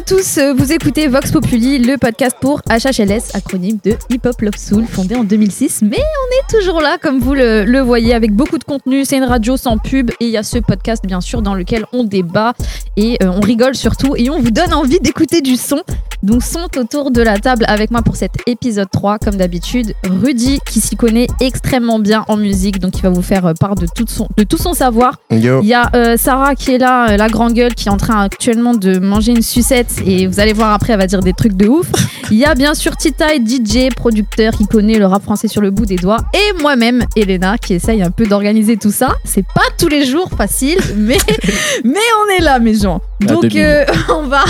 à tous, vous écoutez Vox Populi, le podcast pour HHLS, acronyme de Hip Hop Love Soul, fondé en 2006. Mais on est toujours là, comme vous le, le voyez, avec beaucoup de contenu. C'est une radio sans pub et il y a ce podcast, bien sûr, dans lequel on débat et euh, on rigole surtout et on vous donne envie d'écouter du son. Donc, sont autour de la table avec moi pour cet épisode 3, comme d'habitude, Rudy, qui s'y connaît extrêmement bien en musique, donc il va vous faire euh, part de tout son, de tout son savoir. Il y a euh, Sarah qui est là, euh, la grande gueule, qui est en train actuellement de manger une sucette et vous allez voir après, elle va dire des trucs de ouf. Il y a bien sûr Tita, DJ, producteur qui connaît le rap français sur le bout des doigts et moi-même, Elena, qui essaye un peu d'organiser tout ça. C'est pas tous les jours facile, mais, mais on est là, mes gens. Donc, euh, on, va,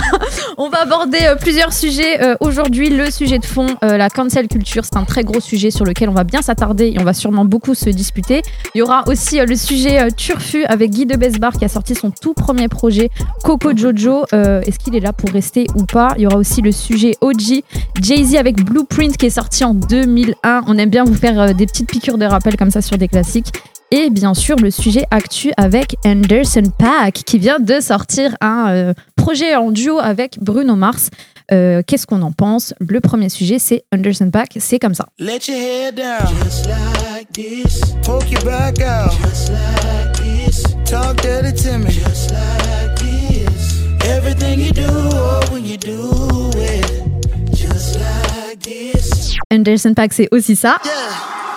on va aborder euh, plusieurs sujets. Euh, Aujourd'hui, le sujet de fond, la cancel culture, c'est un très gros sujet sur lequel on va bien s'attarder et on va sûrement beaucoup se disputer. Il y aura aussi le sujet Turfu avec Guy de Besbar qui a sorti son tout premier projet, Coco Jojo. Est-ce qu'il est là pour rester ou pas? Il y aura aussi le sujet OG, Jay-Z avec Blueprint qui est sorti en 2001. On aime bien vous faire des petites piqûres de rappel comme ça sur des classiques. Et bien sûr, le sujet actu avec Anderson Paak qui vient de sortir un euh, projet en duo avec Bruno Mars. Euh, Qu'est-ce qu'on en pense? Le premier sujet, c'est Anderson Paak, c'est comme ça. Let your head down. Just like this. Poke your back out. Just like this. Talk dirty to me. Just like this. Everything you do, oh, when you do it. Just like this. Anderson Paak, c'est aussi ça. Yeah.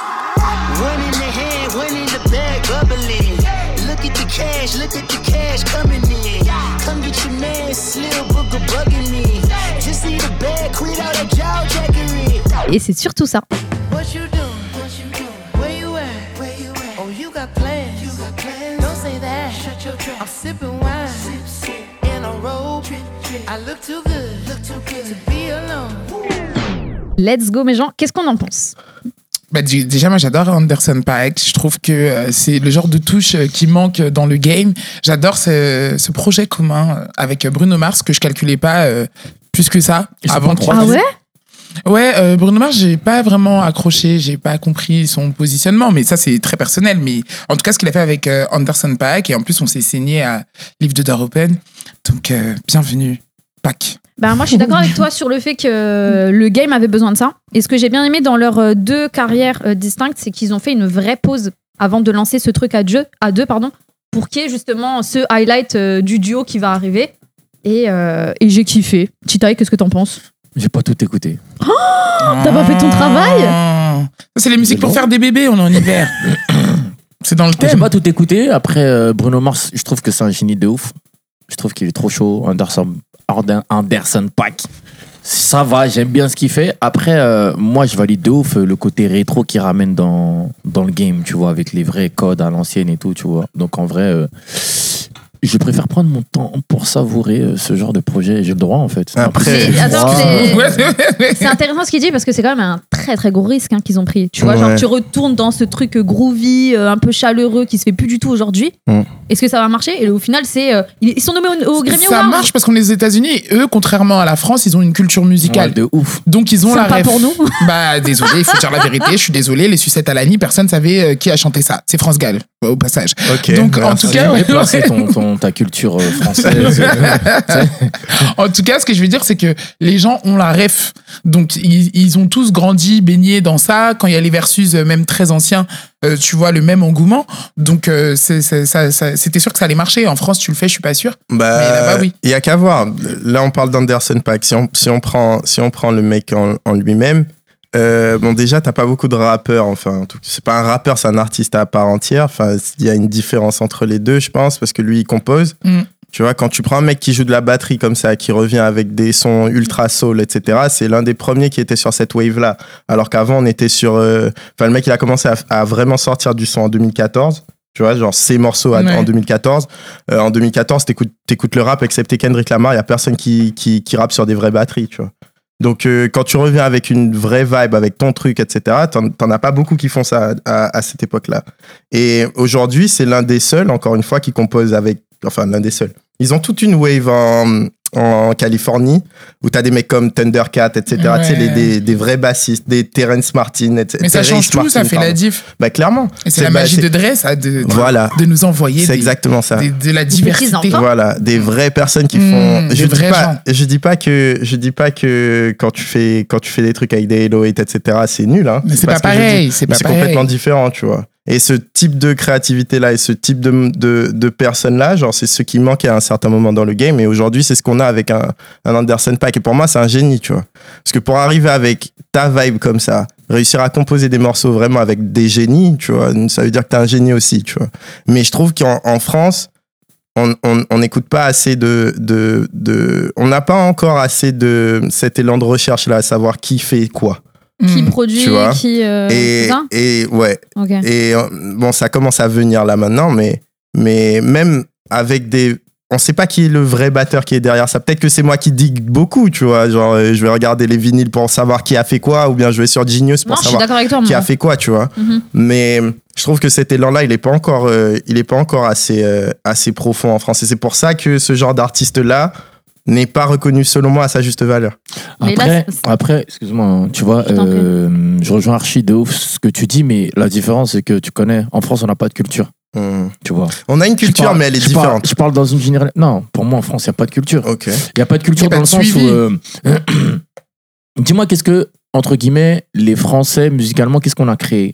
Good to be alone. Let's go, mes gens. Qu'est-ce qu'on en pense? Bah, déjà, moi, j'adore Anderson Paak. Je trouve que euh, c'est le genre de touche euh, qui manque dans le game. J'adore ce, ce projet commun euh, avec Bruno Mars que je calculais pas euh, plus que ça Ils avant trois. Ah ouais? Ouais, euh, Bruno Mars, j'ai pas vraiment accroché, j'ai pas compris son positionnement, mais ça c'est très personnel. Mais en tout cas, ce qu'il a fait avec euh, Anderson Paak, et en plus on s'est saigné à Livre de Door Open, donc euh, bienvenue, Paak. Ben, moi, je suis d'accord avec toi sur le fait que le game avait besoin de ça. Et ce que j'ai bien aimé dans leurs euh, deux carrières euh, distinctes, c'est qu'ils ont fait une vraie pause avant de lancer ce truc à deux, à deux pardon, pour qu'il y ait justement ce highlight euh, du duo qui va arriver. Et, euh, et j'ai kiffé. Titaï, qu'est-ce que t'en penses? J'ai pas tout écouté. T'as pas fait ton travail? Ah. Ça, c'est les musiques pour faire des bébés, on est en hiver. c'est dans le J'ai thème. pas tout écouté. Après, Bruno Mars, je trouve que c'est un génie de ouf. Je trouve qu'il est trop chaud. Anderson, Anderson Pack. Ça va, j'aime bien ce qu'il fait. Après, euh, moi, je valide de ouf le côté rétro qu'il ramène dans, dans le game, tu vois, avec les vrais codes à l'ancienne et tout, tu vois. Donc, en vrai, euh, je préfère prendre mon temps pour savourer euh, ce genre de projet. J'ai le droit, en fait. Après- C'est intéressant ce qu'il dit parce que c'est quand même un très très gros risque hein, qu'ils ont pris. Tu vois, genre tu retournes dans ce truc groovy, euh, un peu chaleureux qui se fait plus du tout aujourd'hui. Mm. Est-ce que ça va marcher? Et au final, c'est euh, ils sont nommés au, au Grammy ça marche parce qu'on est aux États-Unis et eux, contrairement à la France, ils ont une culture musicale. Ouais, de ouf. Donc ils ont la Sympa ref. pour nous. Bah désolé, il faut dire la vérité. Je suis désolé, les sucettes à l'Annie, personne savait euh, qui a chanté ça. C'est France Gall, au passage. Ok. Donc en tout cas, ouais, ton, ton- ta culture euh, française. en tout cas, ce que je veux dire, c'est que les gens ont la ref. Donc ils, ils ont tous grandi, baigné dans ça. Quand il y a les versus, euh, même très anciens, euh, tu vois le même engouement. Donc euh, c'était sûr que ça allait marcher. En France, tu le fais, je suis pas sûr. Bah, Mais là-bas, oui. Il y a qu'à voir. Là, on parle d'Anderson Paak. Si on, si on prend, si on prend le mec en, en lui-même, euh, bon, déjà, t'as pas beaucoup de rappeurs. Enfin, c'est pas un rappeur, c'est un artiste à part entière. Enfin, il y a une différence entre les deux, je pense, parce que lui, il compose. Mm. Tu vois, quand tu prends un mec qui joue de la batterie comme ça, qui revient avec des sons ultra soul, etc., c'est l'un des premiers qui était sur cette wave-là. Alors qu'avant, on était sur. euh, Enfin, le mec, il a commencé à, à vraiment sortir du son en 2014. Tu vois, genre ses morceaux Ouais. en 2014. Euh, en 2014, t'écoutes, t'écoutes le rap, excepté Kendrick Lamar, il y a personne qui, qui, qui rappe sur des vraies batteries, tu vois. Donc, euh, quand tu reviens avec une vraie vibe, avec ton truc, etc., t'en, t'en as pas beaucoup qui font ça à, à- à cette époque-là. Et aujourd'hui, c'est l'un des seuls, encore une fois, qui compose avec. Enfin, l'un des seuls. Ils ont toute une wave en, en Californie, où t'as des mecs comme Thundercat, etc. Ouais. Tu sais, les- des, des vrais bassistes, des Terrence Martin, etc. Mais ça Terrence change tout, ça fait la diff. Bah, clairement. Et c'est la bah, magie de Dre, ça, de, Voilà. de nous envoyer C'est des- exactement ça. des- de la diversité. Voilà, des vraies personnes qui Mmh, font. des je dis vrais pas, gens. je dis pas que, je dis pas que quand tu fais, quand tu fais des trucs avec des Hello etc. C'est nul, hein. Mais c'est pas dis. pareil, c'est pas complètement différent, tu vois. Et ce type de créativité-là et ce type de, de, de personnes-là, genre, c'est ce qui manquait à un certain moment dans le game. Et aujourd'hui, c'est ce qu'on a avec un, Anderson Paak. Et pour moi, c'est un génie, tu vois. Parce que pour arriver avec ta vibe comme ça, réussir à composer des morceaux vraiment avec des génies, tu vois, ça veut dire que t'es un génie aussi, tu vois. Mais je trouve qu'en en France, on n'écoute pas assez de, de, de on n'a pas encore assez de cet élan de recherche là à savoir qui fait quoi Qui Mm. produit, Tu vois. qui. euh, et, c'est ça et ouais et euh, bon, ça commence à venir là maintenant, mais, mais même avec des. On sait pas qui est le vrai batteur qui est derrière ça. Peut-être que c'est moi qui digue beaucoup, tu vois. Genre, euh, je vais regarder les vinyles pour savoir qui a fait quoi, ou bien je vais sur Genius pour savoir toi. qui a fait quoi, tu vois. Mhm. Mais je trouve que cet élan-là, il est pas encore, euh, il est pas encore assez, euh, assez profond en France. Et c'est pour ça que ce genre d'artiste-là n'est pas reconnu, selon moi, à sa juste valeur. Mais Après, après excuse-moi, hein, tu vois, Je euh, je rejoins archi de ouf ce que tu dis, mais la différence, c'est que tu connais, en France, on n'a pas de culture, Hmm. tu vois. On a une culture, parle- mais elle est je parle- différente. je parle dans une génération. Non, pour moi, en France, il n'y a pas de culture. Ok. Il n'y a pas de culture dans le sens où. euh, Dis-moi, qu'est-ce que, entre guillemets, les Français, musicalement, qu'est-ce qu'on a créé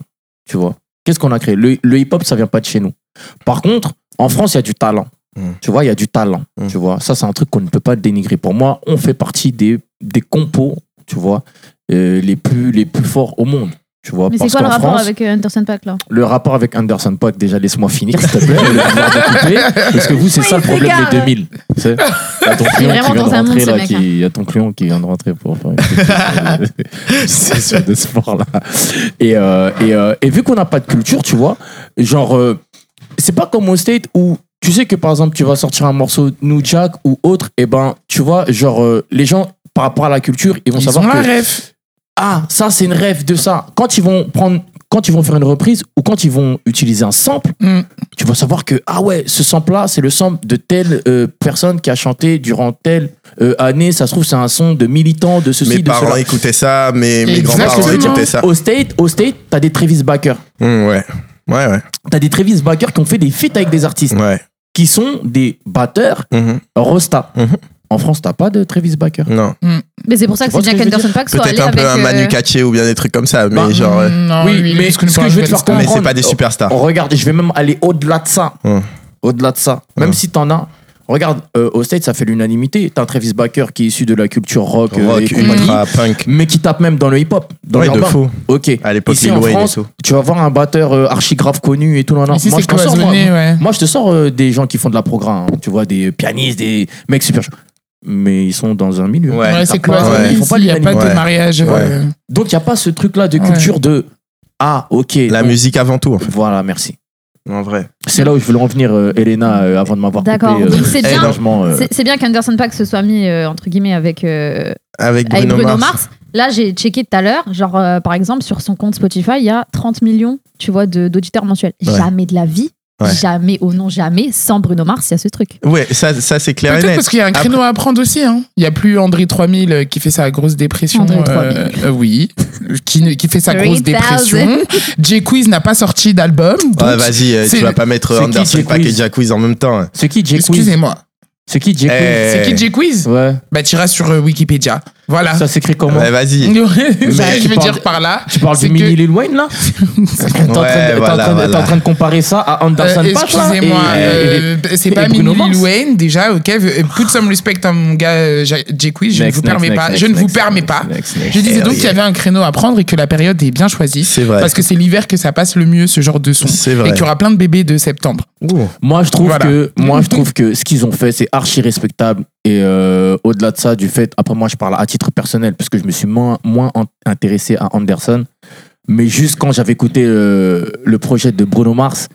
Tu vois? Qu'est-ce qu'on a créé? Le, le hip-hop, ça vient pas de chez nous. Par contre, en France, il y a du talent. Mm. Tu vois, il y a du talent. Mm. Tu vois, ça, c'est un truc qu'on ne peut pas dénigrer. Pour moi, on fait partie des, des compos, tu vois, euh, les, plus, les plus forts au monde. Tu vois, Mais c'est quoi le qu'en rapport France, avec euh, Anderson Pack là? le rapport avec Anderson Paak, déjà laisse-moi finir, s'il te plaît. le couper, parce que vous, c'est Oui, ça le problème des 2000. Tu sais, Il y a ton client qui vraiment vient de dans un monde, rentrer ce là, mec, qui- hein. il y a ton client qui vient de rentrer pour faire une session de sport là. Et, euh, et, euh, et vu qu'on n'a pas de culture, tu vois, genre, euh, c'est pas comme au State où tu sais que par exemple, tu vas sortir un morceau New Jack ou autre, et ben, tu vois, genre, euh, les gens, par rapport à la culture, ils vont Ils savoir ont la que ref. ah, ça c'est une rêve de ça. Quand ils vont prendre, quand ils vont faire une reprise ou quand ils vont utiliser un sample, Mm. tu vas savoir que ah ouais, ce sample là, c'est le sample de telle euh, personne qui a chanté durant telle euh, année. Ça se trouve c'est un son de militant de ceci Mes de parents cela. écoutaient ça, mes, mes grands-parents écoutaient ça. Au state, au state, t'as des Travis Baker. Hmm, ouais. Ouais, ouais. T'as des Travis Baker qui ont fait des feats avec des artistes Ouais. qui sont des batteurs Mhm. Rosta. Mhm. En France, t'as pas de Travis Baker. Non. Mais c'est pour ça Tu que c'est que veux qu'Anderson Pack soit allé Peut-être un avec. peu un euh, Manu Katché ou bien des trucs comme ça, mais Bah, genre. euh, Non, oui, mais ce que un je vais te faire star. mais comprendre- c'est pas des superstars. Oh, regarde, je vais même aller au-delà de ça. Au-delà de ça. Même si t'en as. Regarde, euh, au States, ça fait l'unanimité. T'as un Travis Baker qui est issu de la culture rock, euh, Rock, et compagnie, ultra, punk. mais qui tape même dans le hip-hop. Dans Ouais, de l'urbain. fou. Ok. À l'époque, Ici Lil en Wayne et France, tout. tu vas voir un batteur euh, archi grave connu et tout. Nan. Ici, moi, c'est je te sors, moi, cloisonné, ouais. moi, je te sors euh, des gens qui font de la programme. hein. Tu vois, des pianistes, des mecs super chauds. Mais ils sont dans un milieu. Ouais. C'est pas- cloisonné. Ils font Ici, pas il n'y a pas de Ouais. mariage. Ouais. euh, Donc, il n'y a pas ce truc-là de Ouais. culture de. Ah, ok. La donc- musique avant tout, en fait. Voilà, merci. En vrai. C'est là où je voulais en venir, euh, Elena, euh, avant de m'avoir coupé. D'accord. euh, c'est eh, bien. franchement, euh, C'est c'est bien qu'Anderson Pack se soit mis euh, entre guillemets avec euh, Avec avec Bruno, Mars. Mars. Là, j'ai checké tout à l'heure, genre euh, par exemple sur son compte Spotify, il y a 30 millions, tu vois, de- d'auditeurs mensuels. Ouais. Jamais de la vie, Ouais. jamais au nom jamais, sans Bruno Mars, il y a ce truc. Ouais, ça, ça c'est clair et Peut-être net. parce qu'il y a un créneau à prendre aussi. Hein. Il n'y a plus André 3000 euh, qui fait sa grosse dépression. André euh, 3000. euh, oui. Qui, qui fait sa grosse 3000. dépression. J Quiz n'a pas sorti d'album. Ouais, vas-y, euh, tu vas pas mettre Anderson Jay Paak et Quiz Jacquees en même temps. hein. C'est qui Jay Quiz Excusez-moi. C'est qui Jay Quiz Eh. C'est qui J Quiz Ouais. Bah, tu iras sur euh, Wikipédia. Voilà. Ça s'écrit comment Ouais, vas-y. je tu veux parles- dire par là. Tu parles du mini que- Lil Wayne là T'es en, Ouais, en voilà, train de- t'es en voilà. train de comparer ça à Anderson Euh, Excusez-moi, et- euh, c'est et pas Mini Lil. Wayne déjà, ok. Put some respect à mon gars euh, J J Quiz, je ne vous permets pas. Je ne vous permets pas. Je disais Eh donc qu'il y avait un créneau à prendre et que la période est bien choisie. C'est vrai. Parce que c'est l'hiver que ça passe le mieux ce genre de son. C'est Et vrai. qu'il y aura plein de bébés de septembre. Ouh. Moi, je trouve que moi, je trouve que ce qu'ils ont fait, c'est archi respectable. Et euh, au-delà de ça, du fait, après moi, je parle à titre personnel, parce que je me suis moins, moins intéressé à Anderson. Mais juste quand j'avais écouté euh, le projet de Bruno Mars,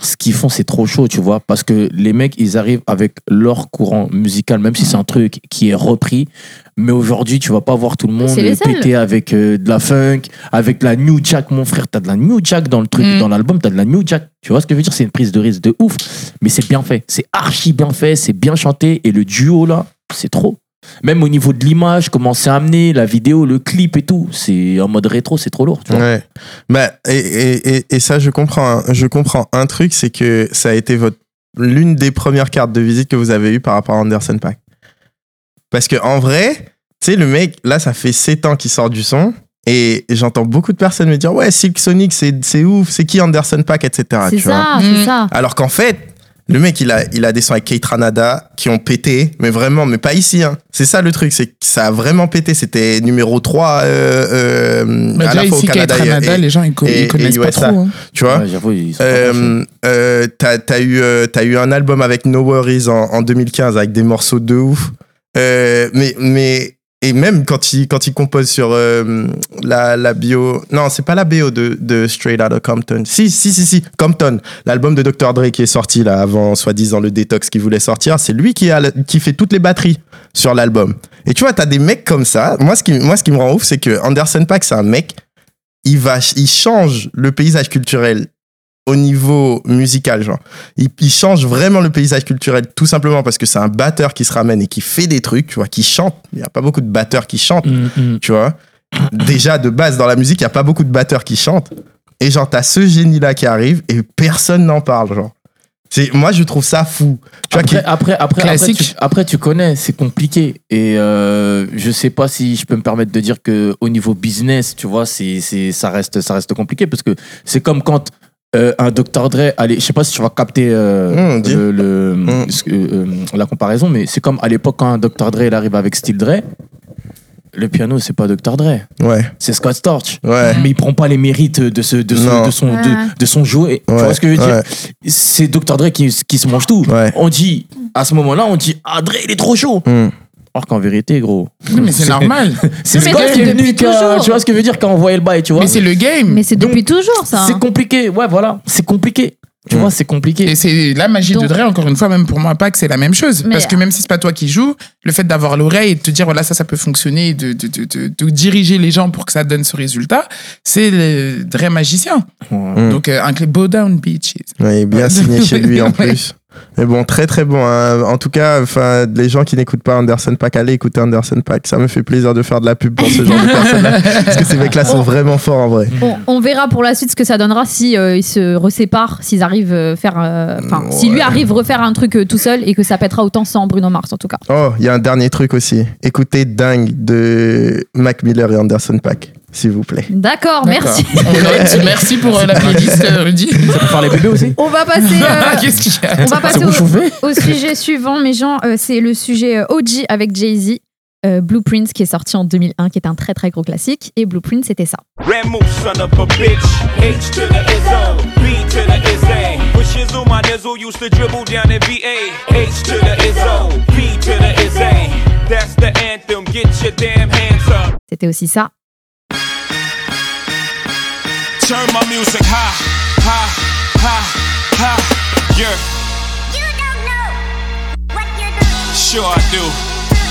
ce qu'ils font, c'est trop chaud, tu vois. Parce que les mecs, ils arrivent avec leur courant musical, même si c'est un truc qui est repris. Mais aujourd'hui, tu vas pas voir tout le monde péter avec euh, de la funk, avec la New Jack, mon frère. T'as de la New Jack dans le truc, Mm. dans l'album, t'as de la New Jack. Tu vois ce que je veux dire? C'est une prise de risque de ouf. Mais c'est bien fait. C'est archi bien fait, c'est bien chanté. Et le duo là, c'est trop. Même au niveau de l'image, comment c'est amené, la vidéo, le clip et tout, c'est en mode rétro, c'est trop lourd. Tu vois. Ouais. Bah, et, et, et, et ça, je comprends. un- Je comprends un truc, c'est que ça a été votre l'une des premières cartes de visite que vous avez eues par rapport à Anderson Pack. Parce que en vrai, tu sais, le mec, là, ça fait 7 ans qu'il sort du son. Et j'entends beaucoup de personnes me dire Ouais, Silk Sonic, c'est c'est ouf, c'est qui Anderson Pack, etc. C'est ça, Mm. c'est ça. Alors qu'en fait, le mec, il a, il a des sons avec Kate Ranada qui ont pété, mais vraiment, mais pas ici. Hein. C'est ça le truc, c'est que ça a vraiment pété. C'était numéro 3 euh, euh, Mais à déjà, la fois ici, au Canada. Kate Ranada, et- les gens, ils, co- et- ils connaissent et pas trop. hein. tu vois? Ouais, j'avoue, ils sont pas branchés. euh, euh, t'as, t'as eu, euh, t'as eu un album avec No Worries en, en 2015 avec des morceaux de ouf. Euh, mais, mais, et même quand il, quand il compose sur euh, la, la bio. Non, c'est pas la bio de, de Straight Outta Compton. Si, si, si, si. Compton. L'album de Dr. Dre qui est sorti là avant, soi-disant, le détox qu'il voulait sortir. C'est lui qui, a, qui fait toutes les batteries sur l'album. Et tu vois, t'as des mecs comme ça. Moi, ce qui, moi, ce qui me rend ouf, c'est que Anderson Paak, c'est un mec. Il, va, il change le paysage culturel au niveau musical, genre. Il, il change vraiment le paysage culturel, tout simplement parce que c'est un batteur qui se ramène et qui fait des trucs, tu vois, qui chante. Il n'y a pas beaucoup de batteurs qui chantent, Mm, mm. tu vois. Déjà, de base, dans la musique, il n'y a pas beaucoup de batteurs qui chantent. Et genre, t'as ce génie-là qui arrive et personne n'en parle, genre. C'est, moi, je trouve ça fou. Tu vois, Après, après, après, après, tu, après, tu connais, c'est compliqué. Et euh, je sais pas si je peux me permettre de dire que au niveau business, tu vois, c'est, c'est, ça, reste, ça reste compliqué parce que c'est comme quand euh, un Dr. Dre, allez, je sais pas si tu vas capter euh, Mmh, dis. le, le- Mmh. ce que, euh, la comparaison, mais c'est comme à l'époque quand un Dr. Dre il arrive avec Steel Dre, le piano, c'est pas Dr. Dre, ouais, c'est Scott Storch. ouais. Mais il prend pas les mérites de, ce, de, son, de, son, de, de son jouet. tu vois ce que je veux dire? Ouais. C'est Dr. Dre qui, qui se mange tout. Ouais. On dit, à ce moment-là, on dit, ah, Dre, il est trop chaud. Hmm. Alors qu'en vérité, gros. Oui, mais c'est normal. C'est Mais Scott c'est qui est depuis toujours. tu vois ce que je veux dire, quand on voyait le bail, tu vois? Mais c'est le game. Mais c'est Donc, depuis toujours ça. C'est hein. compliqué, ouais, voilà. C'est compliqué. Tu vois, c'est compliqué. Et c'est la magie de Dre, encore une fois, même pour moi, pas que c'est la même chose. Parce que même si c'est pas toi qui joues, le fait d'avoir l'oreille et de te dire, voilà, ça, ça peut fonctionner, de, de, de, de- de diriger les gens pour que ça donne ce résultat, c'est le Dre magicien. Ouais. Donc, euh, un clip Bow Down Beaches. Ouais, bien signé chez lui en plus. Mais bon, très très bon. hein. En tout cas, enfin, les gens qui n'écoutent pas Anderson Paak, allez écouter Anderson Paak. Ça me fait plaisir de faire de la pub pour ce genre de personnes-là. Parce que ces mecs-là sont vraiment forts en vrai. On, on verra pour la suite ce que ça donnera si euh, ils se reséparent, s'ils arrivent euh, faire, euh, enfin, Ouais. si lui arrive refaire un truc euh, tout seul et que ça pètera autant sans Bruno Mars en tout cas. Oh, il y a un dernier truc aussi. Écoutez Dingue de Mac Miller et Anderson Paak, s'il vous plaît. D'accord, merci. On. Merci pour euh, la playlist, euh, Rudy. Ça peut faire les bébés aussi On va passer. euh, Qu'est-ce qu'il y a on va passer au, sujet suivant, mes gens. euh, c'est le sujet OG avec Jay-Z. euh, Blueprint qui est sorti en 2001, qui est un très très gros classique. Et Blueprint, c'était ça. C'était aussi ça. Turn my music high, high, high, high. Yeah, You don't know what you're doing. sure I do.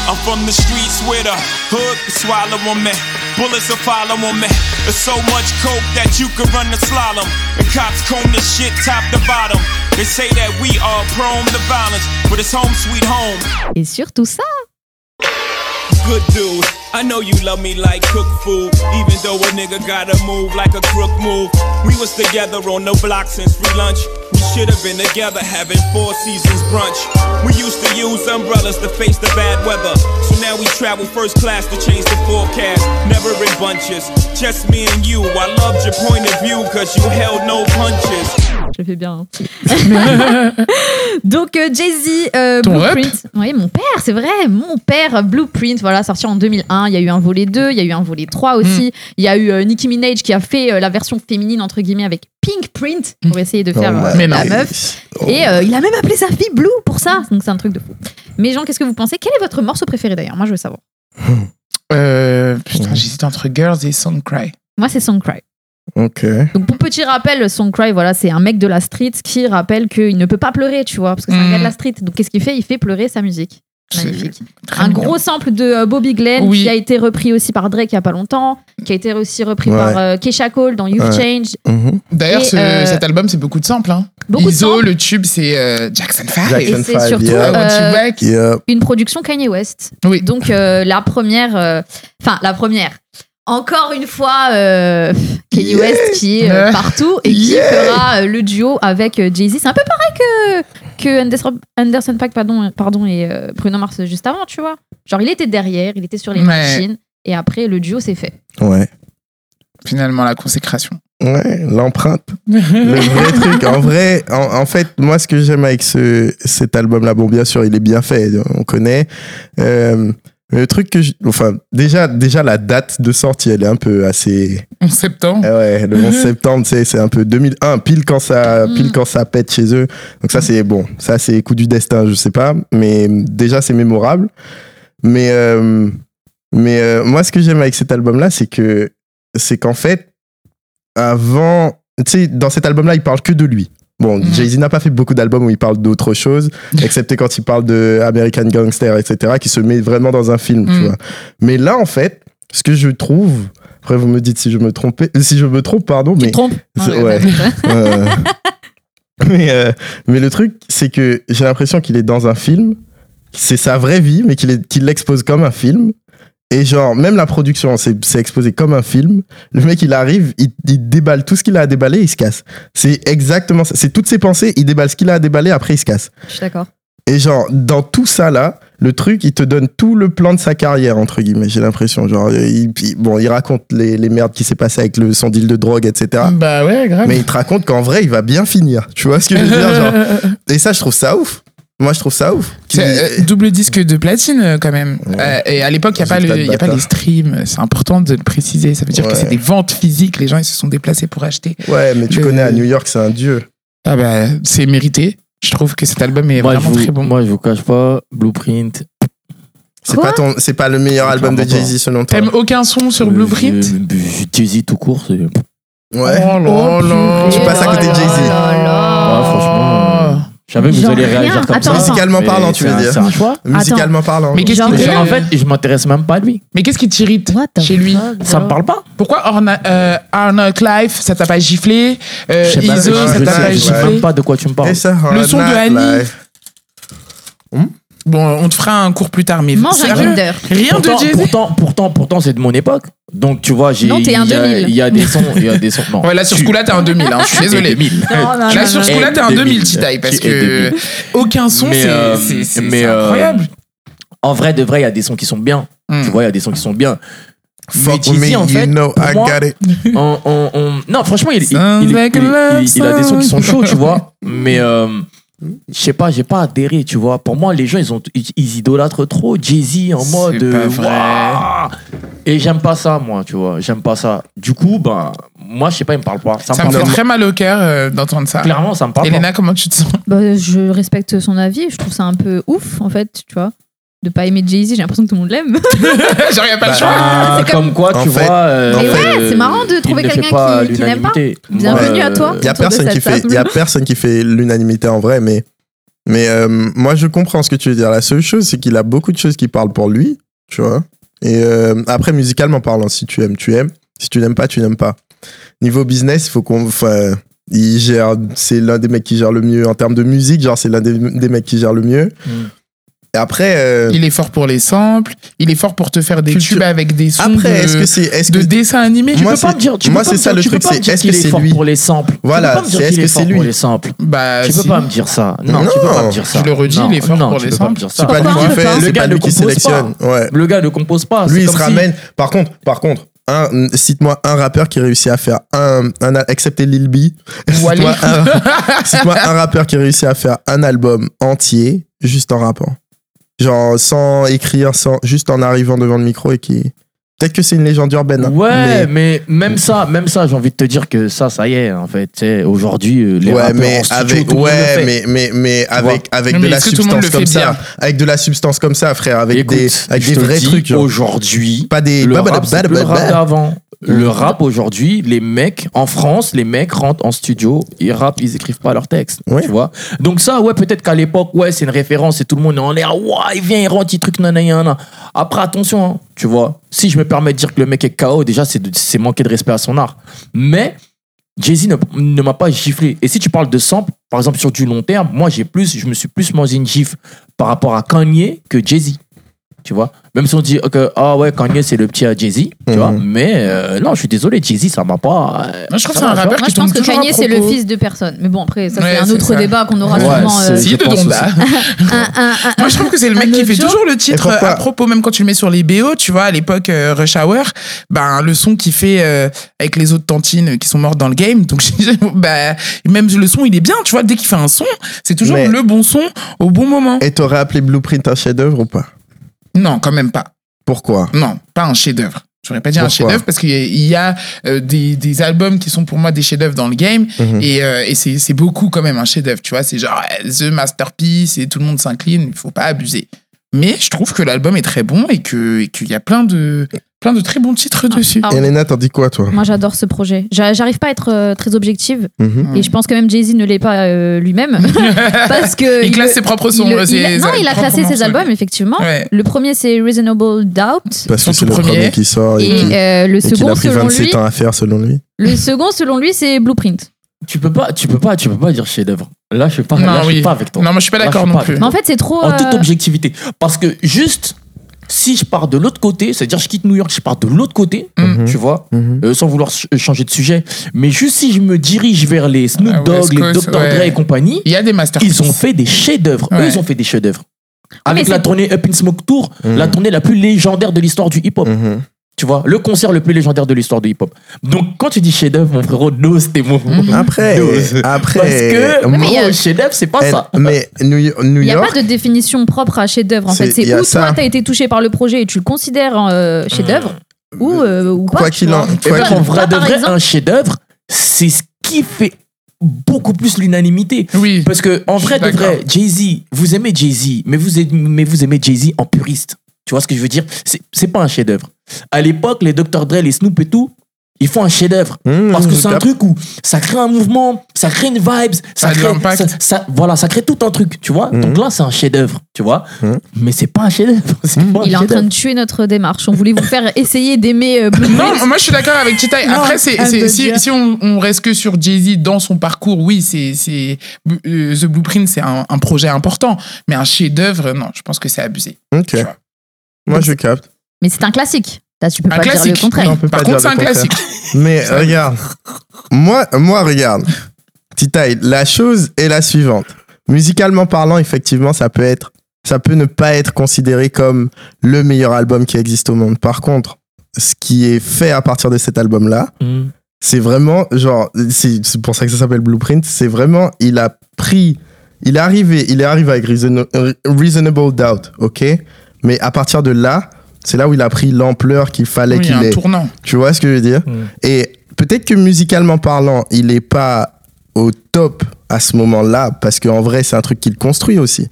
I'm from the streets where the hood can swallow on me. Bullets will follow on me. There's so much coke that you could run the slalom. The cops comb this shit top to bottom. They say that we are prone to violence, but it's home sweet home. Et surtout ça. Good dude, I know you love me like cook food. Even though a nigga gotta move like a crook move. We was together on the block since free lunch. We should have been together having four seasons brunch. We used to use umbrellas to face the bad weather. So now we travel first class to change the forecast. Never in bunches, just me and you. I loved your point of view cause you held no punches. Je le fais bien. hein. Donc euh, Jay-Z, euh, Ton Blueprint. Oui, mon père, c'est vrai, mon père, Blueprint, voilà, sorti en 2001. Il y a eu un volet 2, il y a eu un volet 3 aussi. Il y a eu euh, Nicki Minaj qui a fait euh, la version féminine, entre guillemets, avec Pink Print pour essayer de faire Oh, euh, mais la meuf. Oh. Et euh, il a même appelé sa fille Blue pour ça. Donc c'est un truc de fou. Mais Jean, qu'est-ce que vous pensez? Quel est votre morceau préféré d'ailleurs? Moi, je veux savoir. Euh, Putain, j'hésite entre Girls et Song Cry. Moi, c'est Song Cry. Ok. Donc pour petit rappel, Song Cry, voilà, c'est un mec de la street qui rappelle qu'il ne peut pas pleurer, tu vois, parce que c'est un Mm. gars de la street. Donc qu'est-ce qu'il fait? Il fait pleurer sa musique. Magnifique. Très Un mignon. gros sample de euh, Bobby Glenn Oui. qui a été repris aussi par Drake il y a pas longtemps, qui a été aussi repris Ouais. par euh, Keisha Cole dans You've Ouais. Changed. Mhm. D'ailleurs, ce- euh, cet album, c'est beaucoup de samples. Hein. Beaucoup de Iso, samples. le tube, c'est euh, Jackson 5. Jackson Et c'est surtout, yeah. Euh. Yeah. Une production Kanye West. Oui. Donc euh, la première, euh, enfin la première. Encore une fois, euh, Kanye Yeah. West qui est euh, Ouais. partout et qui Yeah. fera euh, le duo avec euh, Jay-Z. C'est un peu pareil que, que Anderson, Anderson Paak pardon, pardon, et euh, Bruno Mars juste avant, tu vois. Genre il était derrière, il était sur les Ouais. machines et après le duo s'est fait. Ouais. Finalement, la consécration. Ouais, l'empreinte. le vrai truc. En vrai, en, en fait, moi, ce que j'aime avec ce, cet album-là, bon, bien sûr, il est bien fait, on connaît. Le truc que je, enfin, déjà, déjà, la date de sortie, elle est un peu assez, En septembre. Ah ouais, le 11 septembre, c'est un peu 2001, pile quand ça, pile Mm. quand ça pète chez eux. Donc ça, c'est bon, ça, c'est coup du destin, je sais pas, mais déjà, c'est mémorable. Mais, euh, mais euh, moi, ce que j'aime avec cet album-là, c'est que, c'est qu'en fait, avant, tu sais, dans cet album-là, il parle que de lui. Bon, Mhm. Jay-Z n'a pas fait beaucoup d'albums où il parle d'autre chose, excepté quand il parle de American Gangster, etc., qui se met vraiment dans un film, tu Mhm. vois. Mais là, en fait, ce que je trouve, après vous me dites si je me trompe, si je me trompe, pardon, Tu mais trompes? Ouais, euh, mais, euh, mais le truc, c'est que j'ai l'impression qu'il est dans un film, c'est sa vraie vie, mais qu'il l'expose comme un film. Et genre, même la production, c'est exposé comme un film. Le mec, il arrive, il, il déballe tout ce qu'il a à déballer, il se casse. C'est exactement ça. C'est toutes ses pensées, il déballe ce qu'il a à déballer, après il se casse. Je suis d'accord. Et genre, dans tout ça là, le truc, il te donne tout le plan de sa carrière, entre guillemets, j'ai l'impression. Genre, il, il- bon, il raconte les, les merdes qui s'est passé avec le, son deal de drogue, etc. Bah ouais, grave. Mais il te raconte qu'en vrai, il va bien finir. Tu vois ce que je veux dire genre. Et ça, je trouve ça ouf. Moi, je trouve ça ouf. Euh, double disque de platine euh, quand même. Ouais. Euh, et à l'époque, il n'y a, pas Résultat le- de y a pas bâtard. les streams. C'est important de le préciser. Ça veut dire que Ouais. c'est des ventes physiques. Les gens, ils se sont déplacés pour acheter. Ouais, mais tu Le- connais à New York, c'est un dieu. Ah bah, c'est mérité. Je trouve que cet album est Moi, vraiment vous, très bon. moi, je vous cache pas, Blueprint. C'est pas ton, c'est pas le meilleur album de Jay-Z selon toi. T'aimes aucun son sur euh, Blueprint Jay-Z tout court, c'est. Ouais, Ouais. Oh là là. Tu passes à côté de Jay-Z. Oh là là. franchement. Je savais que vous allez rien. réagir comme Attends, ça. Musicalement Mais parlant, tu veux dire. C'est un choix. Musicalement parlant. Mais qu'est-ce qui en fait, je m'intéresse même pas à lui. Mais qu'est-ce qui t'irrite chez lui? fuck, Ça me parle pas. Pourquoi Arna- euh, Arnold Clive, ça t'a pas giflé? Euh, Iso, je- ça t'a sais- pas je sais giflé? même pas de quoi tu me parles. Le son de Annie. Bon, on te fera un cours plus tard, mais Mange un Kinder. Rien pourtant, de Jay-Z pourtant, pourtant, pourtant, c'est de mon époque. Donc, tu vois, j'ai. Non, t'es un il y a- 2000. Il y a des sons. Il y a des sons. Non. Ouais, là, sur ce Tu- coup-là, t'es un 2000, hein, je suis t'es désolé. 2000. Non, non, Là, non, sur ce non. coup-là, t'es un Eh, 2000, 2000, Titaï, parce que 2000. aucun son, Mais, c'est euh, c'est- c'est- mais, c'est euh, incroyable. En vrai, de vrai, il y a des sons qui sont bien. Hmm. Tu vois, il y a des sons qui sont bien. Fuck Mais with me, Jay-Z, en fait, you know pour I moi- got it. on- on- on- Non, franchement, il, il, il- Sounds il- like a il- love il- il a des sons qui sont chauds, tu vois. Mais euh, je sais pas, j'ai pas adhéré, tu vois. Pour moi, les gens, ils, ont, ils, ils idolâtrent trop Jay-Z en mode. pas euh, vrai. Waouh Et j'aime pas ça, moi, tu vois. J'aime pas ça. Du coup, ben, moi, je sais pas, il me parle pas. Ça, Ça me parle fait très mal au cœur euh, d'entendre ça. Clairement, ça me parle Elena, comment tu te sens? Bah, je respecte son avis. Je trouve ça un peu ouf, en fait, tu vois. De pas aimer Jay-Z, j'ai l'impression que tout le monde l'aime. A pas le Bah, choix. C'est comme quoi, en tu fait- vois. euh, ouais, c'est marrant de trouver quelqu'un qui- qui n'aime pas. Bienvenue à toi. Il y a personne qui fait, il y a personne qui fait l'unanimité en vrai, mais, mais euh, moi je comprends ce que tu veux dire. La seule chose, c'est qu'il a beaucoup de choses qui parlent pour lui, tu vois. Et euh, après, musicalement parlant, si tu aimes, tu aimes. Si tu n'aimes pas, tu n'aimes pas. Niveau business, il faut qu'on, il gère, c'est l'un des mecs qui gère le mieux en termes de musique, genre c'est l'un des, des mecs qui gère le mieux. Mm. Et après, euh, Il est fort pour les samples. Il est fort pour te faire des Culture- tubes avec des sons après, de, est-ce que c'est, est-ce de que dessins animés? Tu Moi, peux pas me dire. Tu moi, peux pas c'est me ça, dire- le tu peux truc, pas me c'est dire est-ce qu'il que est c'est fort lui? pour les samples. Voilà, Tu peux pas me dire c'est est-ce que c'est lui? pour les samples. Bah, Tu peux si. pas me dire ça. Non, tu peux pas me dire ça. Je le redis, il est fort pour tu les peux pas me samples. dire ça. C'est pas lui qui tu fait, c'est Le pas lui qui sélectionne. Le gars ne compose pas. Lui, il se ramène. Par contre, par contre, un, cite-moi un rappeur qui réussit à faire un, un excepté Lil B. Cite-moi un, cite-moi un rappeur qui réussit à faire un album entier juste en rappant. Genre sans écrire, sans, juste en arrivant devant le micro et qui. Peut-être que c'est une légende urbaine. hein, Ouais, mais- mais même ça, même ça, j'ai envie de te dire que ça, ça y est, en fait. Aujourd'hui, euh, les ouais, rappeurs mais en studio, avec, tout le monde le ouais, fait. mais, mais, mais avec, avec Mais de la substance comme ça. Avec de la substance comme ça, frère. Avec Écoute, des, avec je des te vrais dis, trucs. Aujourd'hui, Pas des. le bah, rap, bah, bah, plus le bah, rap d'avant. Le rap aujourd'hui, les mecs en France, les mecs rentrent en studio, ils rappent, ils écrivent pas leurs textes. Ouais. Tu vois Donc ça, ouais, peut-être qu'à l'époque, ouais, c'est une référence et tout le monde est en l'air, ouais, il vient, il rentre, il truc, nanana. Après, attention, hein, tu vois. Si je me permets de dire que le mec est KO, déjà, c'est manquer de respect à son art. Mais Jay-Z ne, ne m'a pas giflé. Et si tu parles de sample, par exemple sur du long terme, moi j'ai plus, je me suis plus mangé une gifle par rapport à Kanye que Jay-Z. Tu vois Même si on dit que ah ouais, Kanye c'est le petit à Jay-Z, tu Mhm. vois Mais euh, non, je suis désolé, Jay-Z ça m'a pas. euh, Moi, je trouve que c'est un rappeur Moi, qui je pense que Kanye, c'est le fils de personne. Mais bon, après, ça, Ouais, c'est un autre ça. débat qu'on aura Ouais, sûrement. euh, Si, de Donda. un- Moi, je trouve que c'est le mec qui fait jour. toujours le titre euh, à propos, même quand tu le mets sur les BO, tu vois, à l'époque, Rush Hour, ben, le son qu'il fait euh, avec les autres tantines qui sont mortes dans le game. Donc, bah, même le son, il est bien, tu vois, dès qu'il fait un son, c'est toujours Mais- le bon son au bon moment. Et t'aurais appelé Blueprint un chef-d'œuvre ou pas? Non, quand même pas. Pourquoi? Non, pas un chef-d'œuvre. J'aurais pas dit un chef-d'œuvre parce qu'il y a, il y a, euh, des, des albums qui sont pour moi des chefs-d'œuvre dans le game Mhm. et, euh, et c'est c'est beaucoup quand même un chef-d'œuvre. Tu vois, c'est genre euh, The Masterpiece et tout le monde s'incline, il faut pas abuser. Mais je trouve que l'album est très bon et que- et qu'il y a plein de, plein de très bons titres dessus. Ah, Elena, t'en dis quoi, toi? Moi, j'adore ce projet. J'a- J'arrive pas à être euh, très objective. Mhm. Et je pense que même Jay-Z ne l'est pas euh, lui-même. parce que. il classe le- ses propres sons. il il non, il a classé ses albums, effectivement. Ouais. Le premier, c'est Reasonable Doubt. Parce que c'est le premier premier. qui sort et, Et qui- euh, le et qu'il second, a pris selon 27 lui, ans à faire, selon lui. le second, selon lui, c'est Blueprint. Tu peux pas, tu peux pas, tu peux pas dire chef-d'œuvre. Là, je suis pas, Non, là, je suis pas avec toi. Non, moi je suis pas d'accord non plus. Mais en fait, c'est trop. En toute objectivité. Parce que juste, si je pars de l'autre côté, c'est-à-dire je quitte New York, je pars de l'autre côté, Mhm. tu vois, Mhm. euh, sans vouloir ch- changer de sujet, mais juste si je me dirige vers les Snoop Ah, Dogg, les Dr. ouais. Dre et compagnie, Il y a des masterpieces. ils ont fait des chefs-d'œuvre. Eux, ils ont fait des chefs-d'œuvre. mais Avec la tournée Up in Smoke Tour, Mhm. la tournée la plus légendaire de l'histoire du hip-hop. Mhm. Tu vois, le concert le plus légendaire de l'histoire du hip-hop. Donc, quand tu dis chef-d'œuvre, mon frérot, n'ose tes mots. Après, N'ose. après. Parce que, mais chef-d'œuvre, c'est pas elle- ça. mais New, New Il n'y a York, pas de définition propre à chef-d'œuvre. En fait, c'est où ça. toi, t'as été touché par le projet et tu le considères euh, chef-d'œuvre ou, euh, ou. Quoi tu qu'il en- quoi qu'il- en vrai de vrai, exemple- un chef-d'œuvre, c'est ce qui fait beaucoup plus l'unanimité. Oui. Parce que en vrai de vrai. Jay-Z, vous aimez Jay-Z, mais vous aimez, mais vous aimez Jay-Z en puriste. Tu vois ce que je veux dire? C'est c'est pas un chef-d'œuvre. À l'époque, les Dr. Dre, les Snoop et tout, ils font un chef-d'œuvre. Mhm, Parce que je c'est un truc où ça crée un mouvement, ça crée une vibe, Ça crée, ça, ça- voilà, ça crée tout un truc, tu vois? Mhm. Donc là, c'est un chef-d'œuvre, tu vois? Mhm. Mais c'est pas un chef-d'œuvre. c'est pas un Il est en train de tuer notre démarche. On voulait vous faire essayer d'aimer euh, Blueprint. Non, moi je suis d'accord avec Chita. Non, Après, si, on, on reste que sur Jay-Z dans son parcours, oui, c'est, c'est euh, The Blueprint, c'est un, un projet important. Mais un chef-d'œuvre, non, je pense que c'est abusé. Ok. Tu vois? Moi, je capte. Mais c'est un classique. Ça, tu peux Un pas dire classique. le contraire. Non, on peut Par pas contre, dire c'est un contraire. classique. Mais regarde, moi, moi, regarde. Titaï, la chose est la suivante. Musicalement parlant, effectivement, ça peut être, ça peut ne pas être considéré comme le meilleur album qui existe au monde. Par contre, ce qui est fait à partir de cet album-là, Mhm. c'est vraiment, genre, c'est c'est pour ça que ça s'appelle Blueprint, c'est vraiment, il a pris, il est arrivé, il est arrivé avec Reason- Reasonable Doubt, ok? Mais à partir de là, c'est là où il a pris l'ampleur qu'il fallait Oui, il y a qu'il un ait. tournant. Tu vois ce que je veux dire Mm. Et peut-être que musicalement parlant, il n'est pas au top à ce moment-là, parce qu'en vrai, c'est un truc qu'il construit aussi.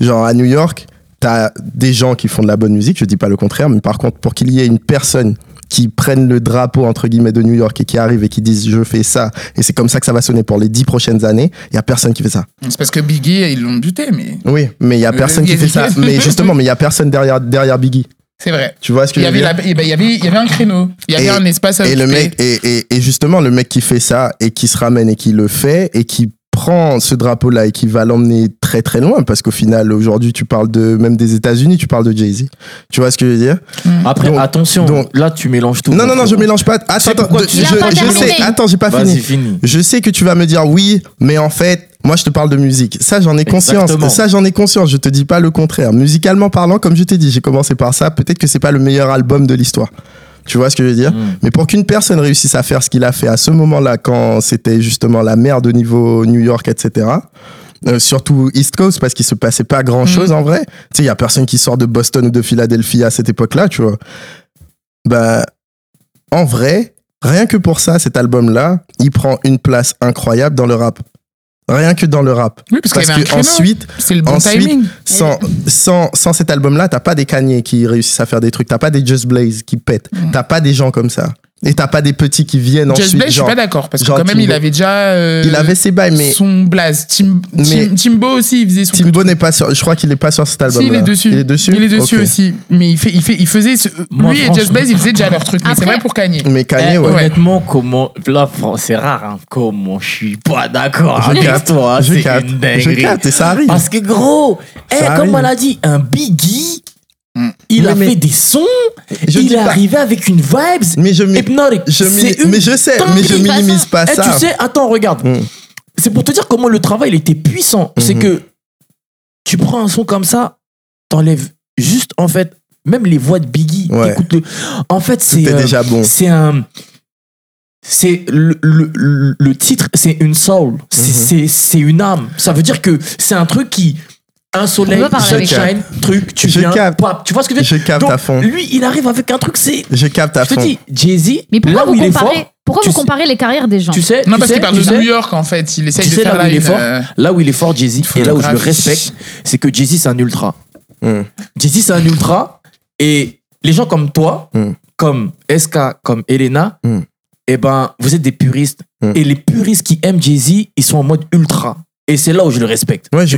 Genre à New York, t'as des gens qui font de la bonne musique, je dis pas le contraire, mais par contre, pour qu'il y ait une personne qui prenne le drapeau entre guillemets de New York et qui arrive et qui dise je fais ça et c'est comme ça que ça va sonner pour les dix prochaines années, il y a personne qui fait ça. C'est parce que Biggie, ils l'ont buté, mais Oui, mais il y a Euh, personne qui fait ça. Mais justement, mais il y a personne derrière derrière Biggie. c'est vrai. Tu vois ce que Il y, je veux dire? eh ben, il y avait, il y avait un créneau, il y avait Et- un espace à et le mec et, et, et justement le mec qui fait ça et qui se ramène et qui le fait et qui prend ce drapeau là et qui va l'emmener très très loin parce qu'au final aujourd'hui tu parles de même des États-Unis tu parles de Jay-Z. Tu vois ce que je veux dire? Après, Donc- attention, donc- là, tu mélanges tout. non non non je mélange pas. Attends je, sais. attends j'ai pas fini. je sais que tu vas me dire oui mais en fait moi je te parle de musique. Ça j'en ai conscience. Exactement. ça j'en ai conscience. Je te dis pas le contraire. Musicalement parlant comme je t'ai dit j'ai commencé par ça. Peut-être que c'est pas le meilleur album de l'histoire. Tu vois ce que je veux dire? Mm. mais pour qu'une personne réussisse à faire ce qu'il a fait à ce moment-là, quand c'était justement la merde au niveau New York, etc., euh, surtout East Coast, parce qu'il se passait pas grand-chose en vrai. Tu sais, il y a personne qui sort de Boston ou de Philadelphie à cette époque-là, tu vois. Bah, en vrai, rien que pour ça, cet album-là, il prend une place incroyable dans le rap. Rien que dans le rap. Oui, parce Parce que ensuite, c'est le bon ensuite, timing. sans, sans, sans cet album-là, t'as pas des Kanye qui réussissent à faire des trucs, t'as pas des Just Blaze qui pètent, Mm. t'as pas des gens comme ça. Et t'as pas des petits qui viennent Just ensuite. Blaze, je suis genre, pas d'accord parce que quand même il avait déjà euh, il avait ses bails, mais son blaze. Tim, Mais- Timbo aussi, il faisait son Timbo n'est pas sur. Je crois qu'il est pas sur cet album. Si, il est dessus. Il est dessus. Il est dessus Ok. aussi. Mais il, fait, il, fait, il faisait. ce- Moi, lui et Just Blaze, ils faisaient déjà leur truc. Mais c'est vrai pour Kanye. Mais Kanye, Eh, ouais. Honnêtement, comment. Là, c'est rare, hein. Comment je suis pas d'accord Je avec toi. je C'est une je dinguerie. capte, et ça arrive. Parce que gros, eh, comme on a dit, un Biggie, Mm. il a mais- fait des sons, Je il est pas- arrivé avec une vibes Mais je, une mais je sais, mais je minimise pas Eh, ça. tu sais, attends, regarde. Mm. C'est pour te dire comment le travail il était puissant. C'est Mhm. que tu prends un son comme ça, t'enlèves juste, en fait, même les voix de Biggie. Ouais. En fait, c'est. Euh, déjà bon. C'est un. C'est le, le, le- titre, c'est une soul. C'est Mhm. c'est- c'est une âme. Ça veut dire que c'est un truc qui. Un soleil, sunshine, truc, tu Je viens. capte. tu vois ce que je veux dire Je capte Donc, à fond. Lui, il arrive avec un truc, c'est. Je capte à Je te fond. dis, Jay-Z, Mais pourquoi là où vous il est fort, pourquoi vous sais- comparez les carrières des gens tu sais. Non, tu parce qu'il parle de sais, New York en fait. Il essaye Tu de sais faire là où là il est fort euh, Là où il est fort, Jay-Z, et là où je le respecte, c'est que Jay-Z, c'est un ultra. Mm. Jay-Z, c'est un ultra. Et les gens comme toi, Mm. comme SK, comme Elena, Mm. eh ben, vous êtes des puristes. Mm. Et les puristes qui aiment Jay-Z, ils sont en mode ultra. Et c'est là où je le respecte. Ouais, je.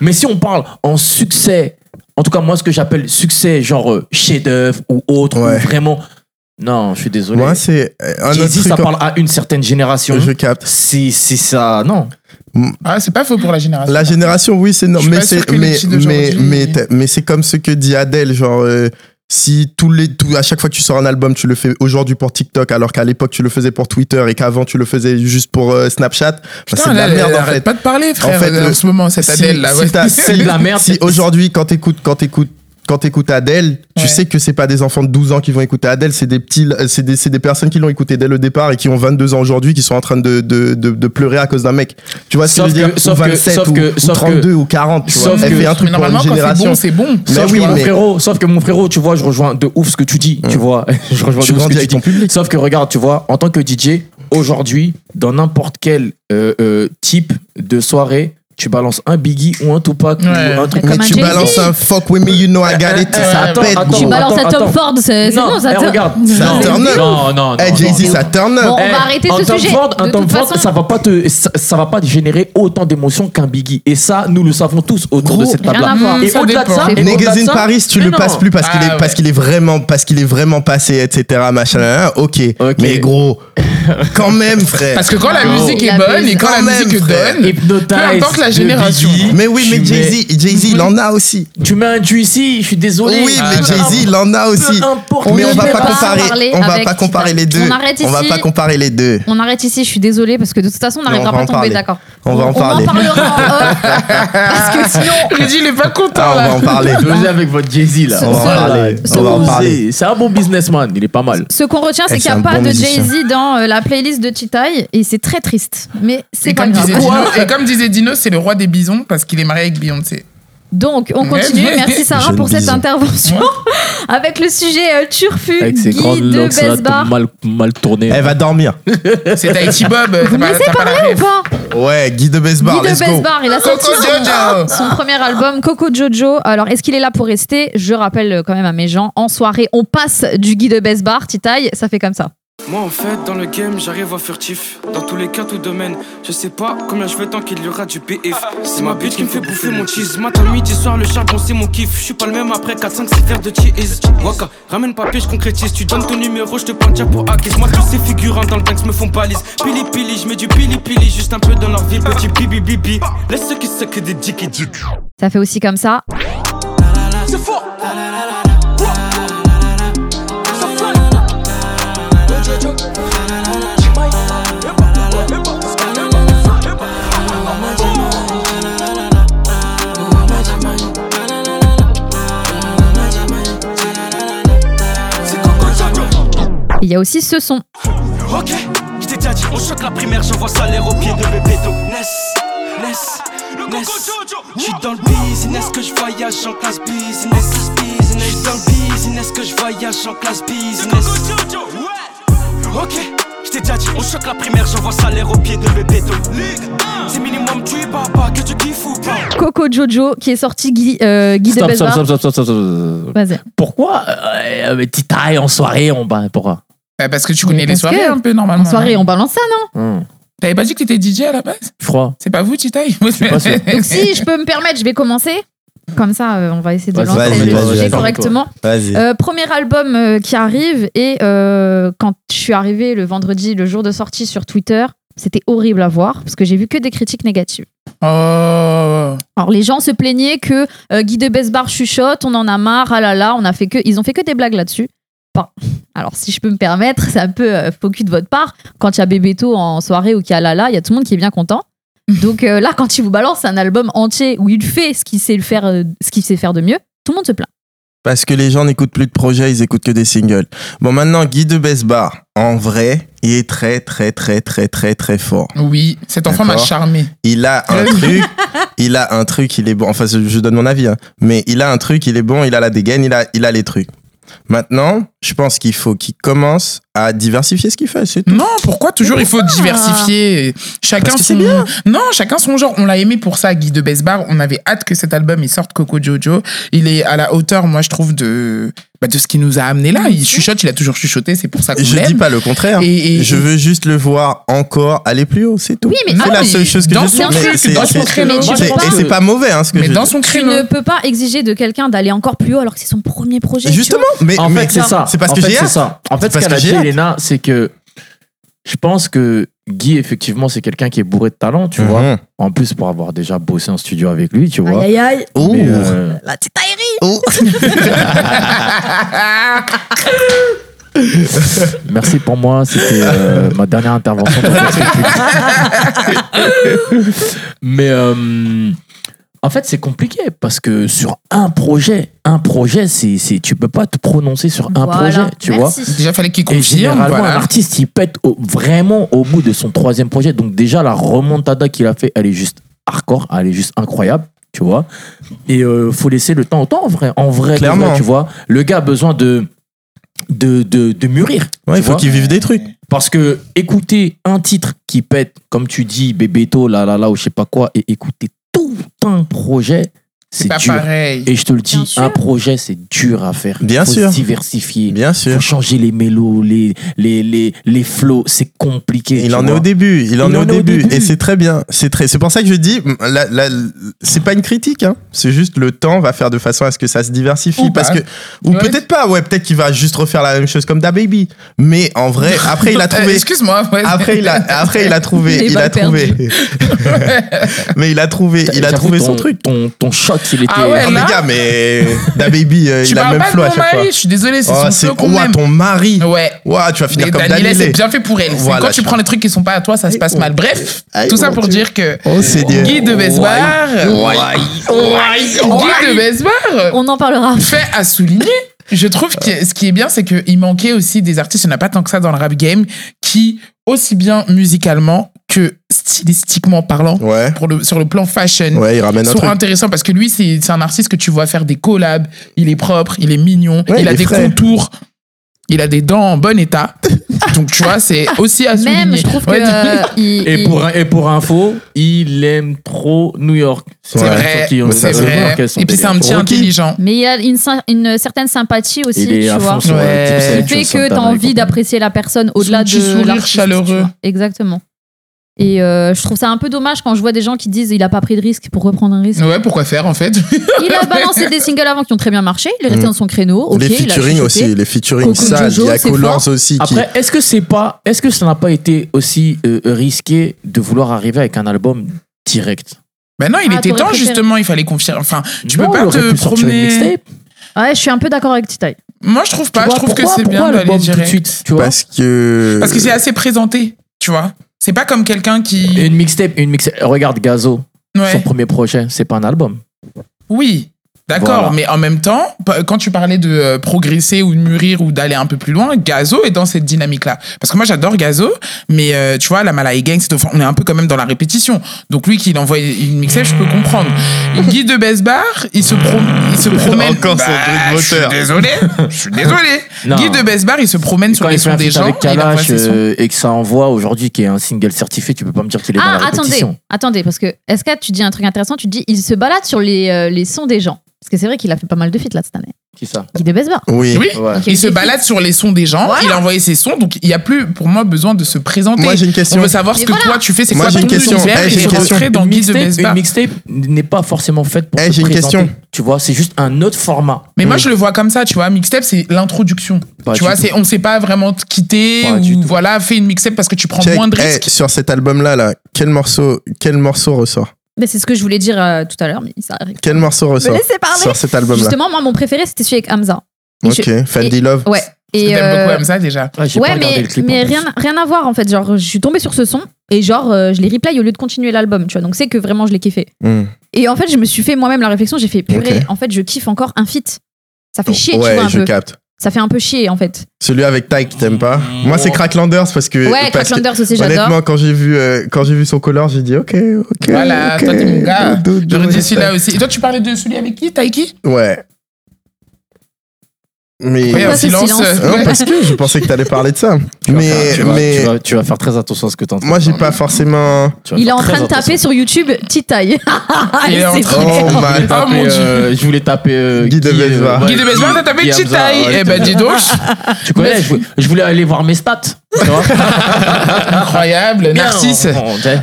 Mais si on parle en succès, en tout cas, moi, ce que j'appelle succès, genre euh, chef-d'œuvre ou autre, Ouais. ou vraiment. Non, je suis désolé. Moi, c'est euh, Jay-Z, ça parle à une certaine génération. Je capte. C'est c'est ça, non. Ah, c'est pas faux pour la génération. La génération, oui, c'est non, mais mais mais mais mais c'est comme ce que dit Adèle, genre euh, si tous les tout, à chaque fois que tu sors un album, tu le fais aujourd'hui pour TikTok, alors qu'à l'époque tu le faisais pour Twitter et qu'avant tu le faisais juste pour euh, Snapchat, bah, c'est de la merde elle en fait. pas de parler, frère, En fait, en le- ce moment, cette Si- Adèle là. si ouais. t'as- C'est de la merde. Si aujourd'hui quand t'écoutes quand t'écoutes quand t'écoutes Adèle, tu Ouais. sais que c'est pas des enfants de 12 ans qui vont écouter Adèle, c'est des petits, euh, c'est des, des personnes qui l'ont écouté dès le départ et qui ont 22 ans aujourd'hui, qui sont en train de, de, de, de pleurer à cause d'un mec. Tu vois ce que Sauf je veux dire sauf Ou que- 27 sauf ou, que- ou sauf que- 32 ou 40, tu vois. sauf Elle que- fait un truc pour une normalement, quand c'est génération. bon, c'est bon. Mais Sauf oui, que mon mais- frérot, sauf que mon frérot, tu vois, je rejoins de ouf ce que tu dis, tu vois. Je rejoins Tu de ouf ce que avec tu ton dis. public. Sauf que regarde, tu vois, en tant que DJ, aujourd'hui, dans n'importe quel euh, euh, type de soirée, tu balances un Biggie ou un Tupac Ouais. ou un truc Comme Mais un tu balances un fuck with me, you know I got it, ça pète. Tu balances attends, à Tom. Ford, c'est bon, ça te- regarde, Ça non, turn up. non, non, Eh, non, Jay-Z, ça turn up. Bon, on Eh, va arrêter un ce Tom sujet. Ford, un Tom Ford, façon- ça va pas te, ça, ça va pas te générer autant d'émotions qu'un Biggie. Et ça, nous le savons tous autour de cette rien table-là. à voir. Et au-delà de ça, ça- Paris, tu le passes plus parce qu'il Ah, est, parce qu'il est vraiment, parce qu'il est vraiment passé, etc. Machin, nan, nan, ok. Ok. Mais gros, quand même, frère. Parce que quand la musique est bonne et quand Quand la même, musique donne, peu importe la de génération. Biggie, Mais oui, mais Jay-Z, Jay-Z, il en a aussi. Tu mets un Juicy, je suis désolé. Oui, Ah, mais non. Jay-Z, il en a aussi. Mais On va ne pas comparer, on va pas comparer les deux. On arrête On va ici. pas comparer les deux. On arrête ici, je suis désolée parce que de toute façon on n'arrivera pas à en tomber d'accord. On va en parler. On en parlera parce que sinon dit, il est pas content Ah, on là. va en parler. Osez avec votre Jay-Z là. Ce- On va en parler. On va en parler. C'est un bon businessman, il est pas mal. ce qu'on retient c'est qu'il n'y a pas bon de. Jay-Z dans euh, la playlist de Chitaï et c'est très triste. Mais c'est pas comme, grave. disait Dino, et comme disait Dino, c'est le roi des bisons parce qu'il est marié avec Beyoncé. Donc, on continue. Merci Sarah Jeune pour cette intervention avec le sujet euh, turfu Avec ses Guy grandes de locks là, Besbar. mal, mal tournées. Elle va dormir. C'est Tahiti Bob. Vous T'as me pas, laissez t'as pas la parler ou pas Ouais, Guy de Besbar, Guy de go. Besbar, il a sorti Coco son, Jojo. son premier album Coco Jojo. Alors, est-ce qu'il est là pour rester? Je rappelle euh, quand même à mes gens, en soirée, on passe du Guy de Besbar, Titaï, ça fait comme ça. Moi en fait dans le game j'arrive à furtif Dans tous les cas tout domaine Je sais pas combien je veux tant qu'il y aura du PF C'est ma bitch qui me fait bouffer mon cheese. Matin midi soir le charbon c'est mon kiff. Je suis pas le même après 4-5 c'est faire de cheese. Waka ramène papier je concrétise. Tu donnes ton numéro je te prends déjà pour acquise. Moi tous ces figurants dans le tank me font balise. Pili pili je mets du pili pili Juste un peu dans leur vie. Petit bibi bibi Laisse ceux qui secrètent des dicks dick Ça fait aussi comme ça. C'est fort Il y a aussi ce son. Ok, je t'ai déjà dit, on choque la primaire, j'envoie salaire au pied de Bébéto. Ness, Ness, Ness. J'suis dans le business que je voyage en classe business. business. J'suis dans le business que je voyage en classe business. Ok, je t'ai déjà dit, on choque la primaire, j'envoie salaire au pied de Bébéto. C'est minimum tu papa, que tu kiffes ou pas. Coco Jojo qui est sorti Guy, euh, Guy de Stop, stop, Besbar. stop, stop, stop, stop, stop. Vas-y. Pourquoi euh, euh, Titaï en soirée, on bat Pourquoi? Bah, Parce que tu connais Mais les parce soirées que un peu normalement. En soirée, non on balance ça, non Hum, T'avais pas dit que t'étais DJ à la base Froid. C'est pas vous, Titaï pas sûr. Donc si je peux me permettre, je vais commencer. Comme ça, euh, on va essayer de Vas-y, lancer vas-y, le vas-y, sujet vas-y. correctement. Vas-y. Euh, premier album euh, qui arrive et euh, quand je suis arrivée le vendredi, le jour de sortie sur Twitter, c'était horrible à voir parce que j'ai vu que des critiques négatives. Oh. Alors les gens se plaignaient que euh, Guy de Besbar chuchote, on en a marre, ah là là, on a fait que, ils ont fait que des blagues là-dessus. Alors si je peux me permettre, c'est un peu euh, faux cul de votre part. Quand il y a Bébéto en soirée ou qu'il y a Lala, il y a tout le monde qui est bien content. Donc euh, là, quand il vous balance un album entier où il fait ce qu'il sait le faire, euh, ce qu'il sait faire de mieux, tout le monde se plaint. Parce que les gens n'écoutent plus de projets, ils écoutent que des singles. Bon, maintenant, Guy de Besbar, en vrai, il est très, très, très, très, très, très fort. Oui, cet enfant m'a charmé. Il a un truc, il a un truc, il est bon. Enfin, je je donne mon avis, hein. mais il a un truc, il est bon, il a la dégaine, il a, il a les trucs. Maintenant, je pense qu'il faut qu'il commence à diversifier ce qu'il fait, c'est tout. Non, pourquoi toujours il faut diversifier? Chacun Parce que c'est son. bien. Non, chacun son genre. On l'a aimé pour ça, Guy de Besbar. On avait hâte que cet album il sorte Coco Jojo. Il est à la hauteur, moi je trouve, de bah, de ce qui nous a amené là. Il chuchote, il a toujours chuchoté. C'est pour ça qu'on Je dis l'aime. pas le contraire. Et- et- je veux juste le voir encore aller plus haut, c'est tout. Oui, mais c'est ah, la seule chose que dans je son dis. Mais dans son créneau. Tu Et c'est pas mauvais, hein, ce que Mais je dans dis. son Tu créneau. ne peux pas exiger de quelqu'un d'aller encore plus haut alors que c'est son premier projet. tu Justement, mais, En fait, c'est ça. C'est parce que j'ai ça. En fait, ce qu'elle a dit. Elena, c'est que je pense que Guy, effectivement, c'est quelqu'un qui est bourré de talent, tu vois. Mhm. En plus, pour avoir déjà bossé en studio avec lui, tu vois. Aïe aïe aïe, Oh. Euh, la petite aérie. Oh. merci pour moi, c'était euh, ma dernière intervention. dans. Mais euh, en fait, c'est compliqué parce que sur un projet, un projet, c'est, c'est, tu peux pas te prononcer sur un Voilà. projet, tu vois. Merci. Déjà, fallait qu'il Et confirme. généralement, un artiste, il pète au- vraiment au bout de son troisième projet. Donc déjà, la remontada qu'il a fait, elle est juste hardcore, elle est juste incroyable, tu vois. Et euh, faut laisser le temps au temps, en vrai. En vrai, Clairement. vrai, tu vois. Le gars a besoin de, de, de, de mûrir. Ouais, il faut vois. qu'ils vivent des trucs. Parce que écouter un titre qui pète, comme tu dis, Bébéto, là, là, là, ou je sais pas quoi, et écouter tout un projet, C'est pas dur. pareil. Et je te le dis, Bien sûr. un projet, c'est dur à faire. Bien faut sûr. se diversifier. Bien sûr. Faut changer les mélos, les, les, les, les flows, c'est compliqué. Il tu en est vois. au début, il en Il est au en est au début, et c'est très bien. C'est très, c'est pour ça que je dis, là, là, c'est pas une critique, hein. C'est juste le temps va faire de façon à ce que ça se diversifie, Ou parce pas. que ou Ouais. peut-être pas, ouais, peut-être qu'il va juste refaire la même chose comme Da Baby, mais en vrai, après il a Euh, trouvé. Excuse-moi. ouais. Après il a, après il a trouvé, Les il a balles trouvé. mais il a trouvé, il a J'avoue, trouvé son ton- truc. Ton, ton il était. Ah ouais, mais là- gars, mais Da Baby, euh, il a le même flow à chaque fois. mari. Je suis désolé, c'est Oh, son flow qu'on aime. ton mari. Ouais. Ouah, tu vas finir Mais comme Daniela, Daniel. c'est bien fait pour elle. Voilà, quand tu prends les trucs qui sont pas à toi, ça se passe mal. Bref, tout ça pour dire que Oh. Guy de Besbar, Guy de Besbar, On en parlera. fait à souligner. Je trouve que ce qui est bien, c'est qu'il manquait aussi des artistes, il n'y en a pas tant que ça dans le rap game, qui, aussi bien musicalement que stylistiquement parlant, Ouais, pour le, sur le plan fashion, ouais, il ramène sont intéressants parce que lui, c'est un artiste que tu vois faire des collabs. Il est propre, il est mignon, Ouais, il il a des frais. contours. Il a des dents en bon état. Donc, tu vois, c'est aussi à souligner. Même, je trouve que. Euh, il- Et il- pour, et pour info, il aime trop New York. C'est Ouais. vrai, c'est Et puis, c'est un petit Rocky. intelligent. Mais il y a une, certaine sympathie aussi, tu vois. sur Ouais. Qui fait que tu as envie d'apprécier la personne au-delà de sourire chaleureux. Exactement. Et euh, je trouve ça un peu dommage quand je vois des gens qui disent il a pas pris de risque pour reprendre un risque. Ouais, pourquoi faire, en fait? Il a balancé des singles avant qui ont très bien marché. Il est resté Mm. dans son créneau. ok, les featuring aussi, les featuring, ça, il y a Colors aussi qui. Après, est-ce que c'est pas, est-ce que ça n'a pas été aussi euh, risqué de vouloir arriver avec un album direct? Ben non, il Ah, était temps, préféré. justement, il fallait confirmer. Enfin, tu Non, peux pas te pu sortir une promener. mixtape. Ouais, je suis un peu d'accord avec Titaï. Moi, je trouve pas. Vois, je trouve que c'est bien d'aller l'album tout de direct. suite, tu vois? Parce que. Parce que c'est assez présenté, tu vois. C'est pas comme quelqu'un qui. Une mixtape, une mixtape. Regarde Gazo, son premier projet, c'est pas un album. Oui, d'accord, Voilà. mais en même temps, quand tu parlais de euh, progresser ou de mûrir ou d'aller un peu plus loin, Gazo est dans cette dynamique-là. Parce que moi, j'adore Gazo, mais euh, tu vois, la Malay Gang, c'est- enfin, on est un peu quand même dans la répétition. Donc lui, qu'il envoie une mixtape, je peux comprendre. Guy de Besbar, il se, pro- il se promène. Encore Bah, bruit de Je suis désolé, je suis désolé. Guy de Besbar, il se promène sur Quand les sons des gens. avec et Kalash euh, et que ça envoie aujourd'hui qui est un single certifié, tu peux pas me dire qu'il est dans Ah, la attendez, répétition. attendez, parce que est-ce que tu dis un truc intéressant Tu dis il se balade sur les, euh, les sons des gens. Parce que c'est vrai qu'il a fait pas mal de feats là cette année. Qui ça? Guy de Besbar. Oui. Oui. Ouais. Il se balade sur les sons des gens, Voilà. il a envoyé ses sons, donc il n'y a plus pour moi besoin de se présenter. Moi, j'ai une question. On veut savoir ce que voilà. toi tu fais, c'est Moi, quoi j'ai ton une question. univers Eh, j'ai et une question. dans Guy de mixtape, Besbar. une mixtape n'est pas forcément faite pour Eh, se j'ai une présenter. question. Tu vois, c'est juste un autre format. Mais moi Mm. je le vois comme ça, tu vois, mixtape c'est l'introduction. Tu vois, c'est on sait pas vraiment te quitter ou voilà, fais une mixtape parce que tu prends Check. moins de Eh, risques. sur cet album-là, là, quel morceau, quel morceau ressort? Mais c'est ce que je voulais dire euh, tout à l'heure, mais ça arrive. Quel morceau ressort sur cet album-là Justement, moi, mon préféré, c'était celui avec Hamza. Et Ok, je- Fendi et- Love. Ouais. Et T'aimes euh, beaucoup comme ça déjà. Ouais, mais, le clip. mais rien, rien à voir en fait. Genre, je suis tombée sur ce son et genre, euh, je l'ai replay au lieu de continuer l'album, tu vois. Donc, c'est que vraiment, je l'ai kiffé. Hmm. Et en fait, je me suis fait moi-même la réflexion. J'ai fait purée. En fait, je kiffe encore un feat. Ça fait chier, tu ouais, vois, un je peu. capte. Ça fait un peu chier, en fait. Celui avec Tyke, t'aimes pas Moi, c'est Cracklanders parce que. Ouais, parce que- Cracklanders aussi, j'adore. Honnêtement, quand j'ai vu, euh, quand j'ai vu son color, j'ai dit ok, ok. Voilà, ok, toi t'es mon gars. J'aurais dit it. celui-là aussi. Et toi tu parlais de celui avec qui? Taiki Ouais. Mais. Pourquoi un ce silence. silence euh, Non, parce que je pensais que t'allais parler de ça. Tu vas Mais, faire- tu vas- mais tu vas, tu vas faire très attention à ce que tu moi, j'ai pas forcément. Il est en train de taper sur YouTube Titaille. Il est en train-. Oh Oh mon Dieu. Je voulais taper. euh, Guy de Besbar. ouais, Guy de Besbar, t'as tapé ouais, Eh ben dis donc, Tu connais, je voulais aller voir mes stats. Tu vois? Incroyable, Narcisse. Bien, on- t'sais.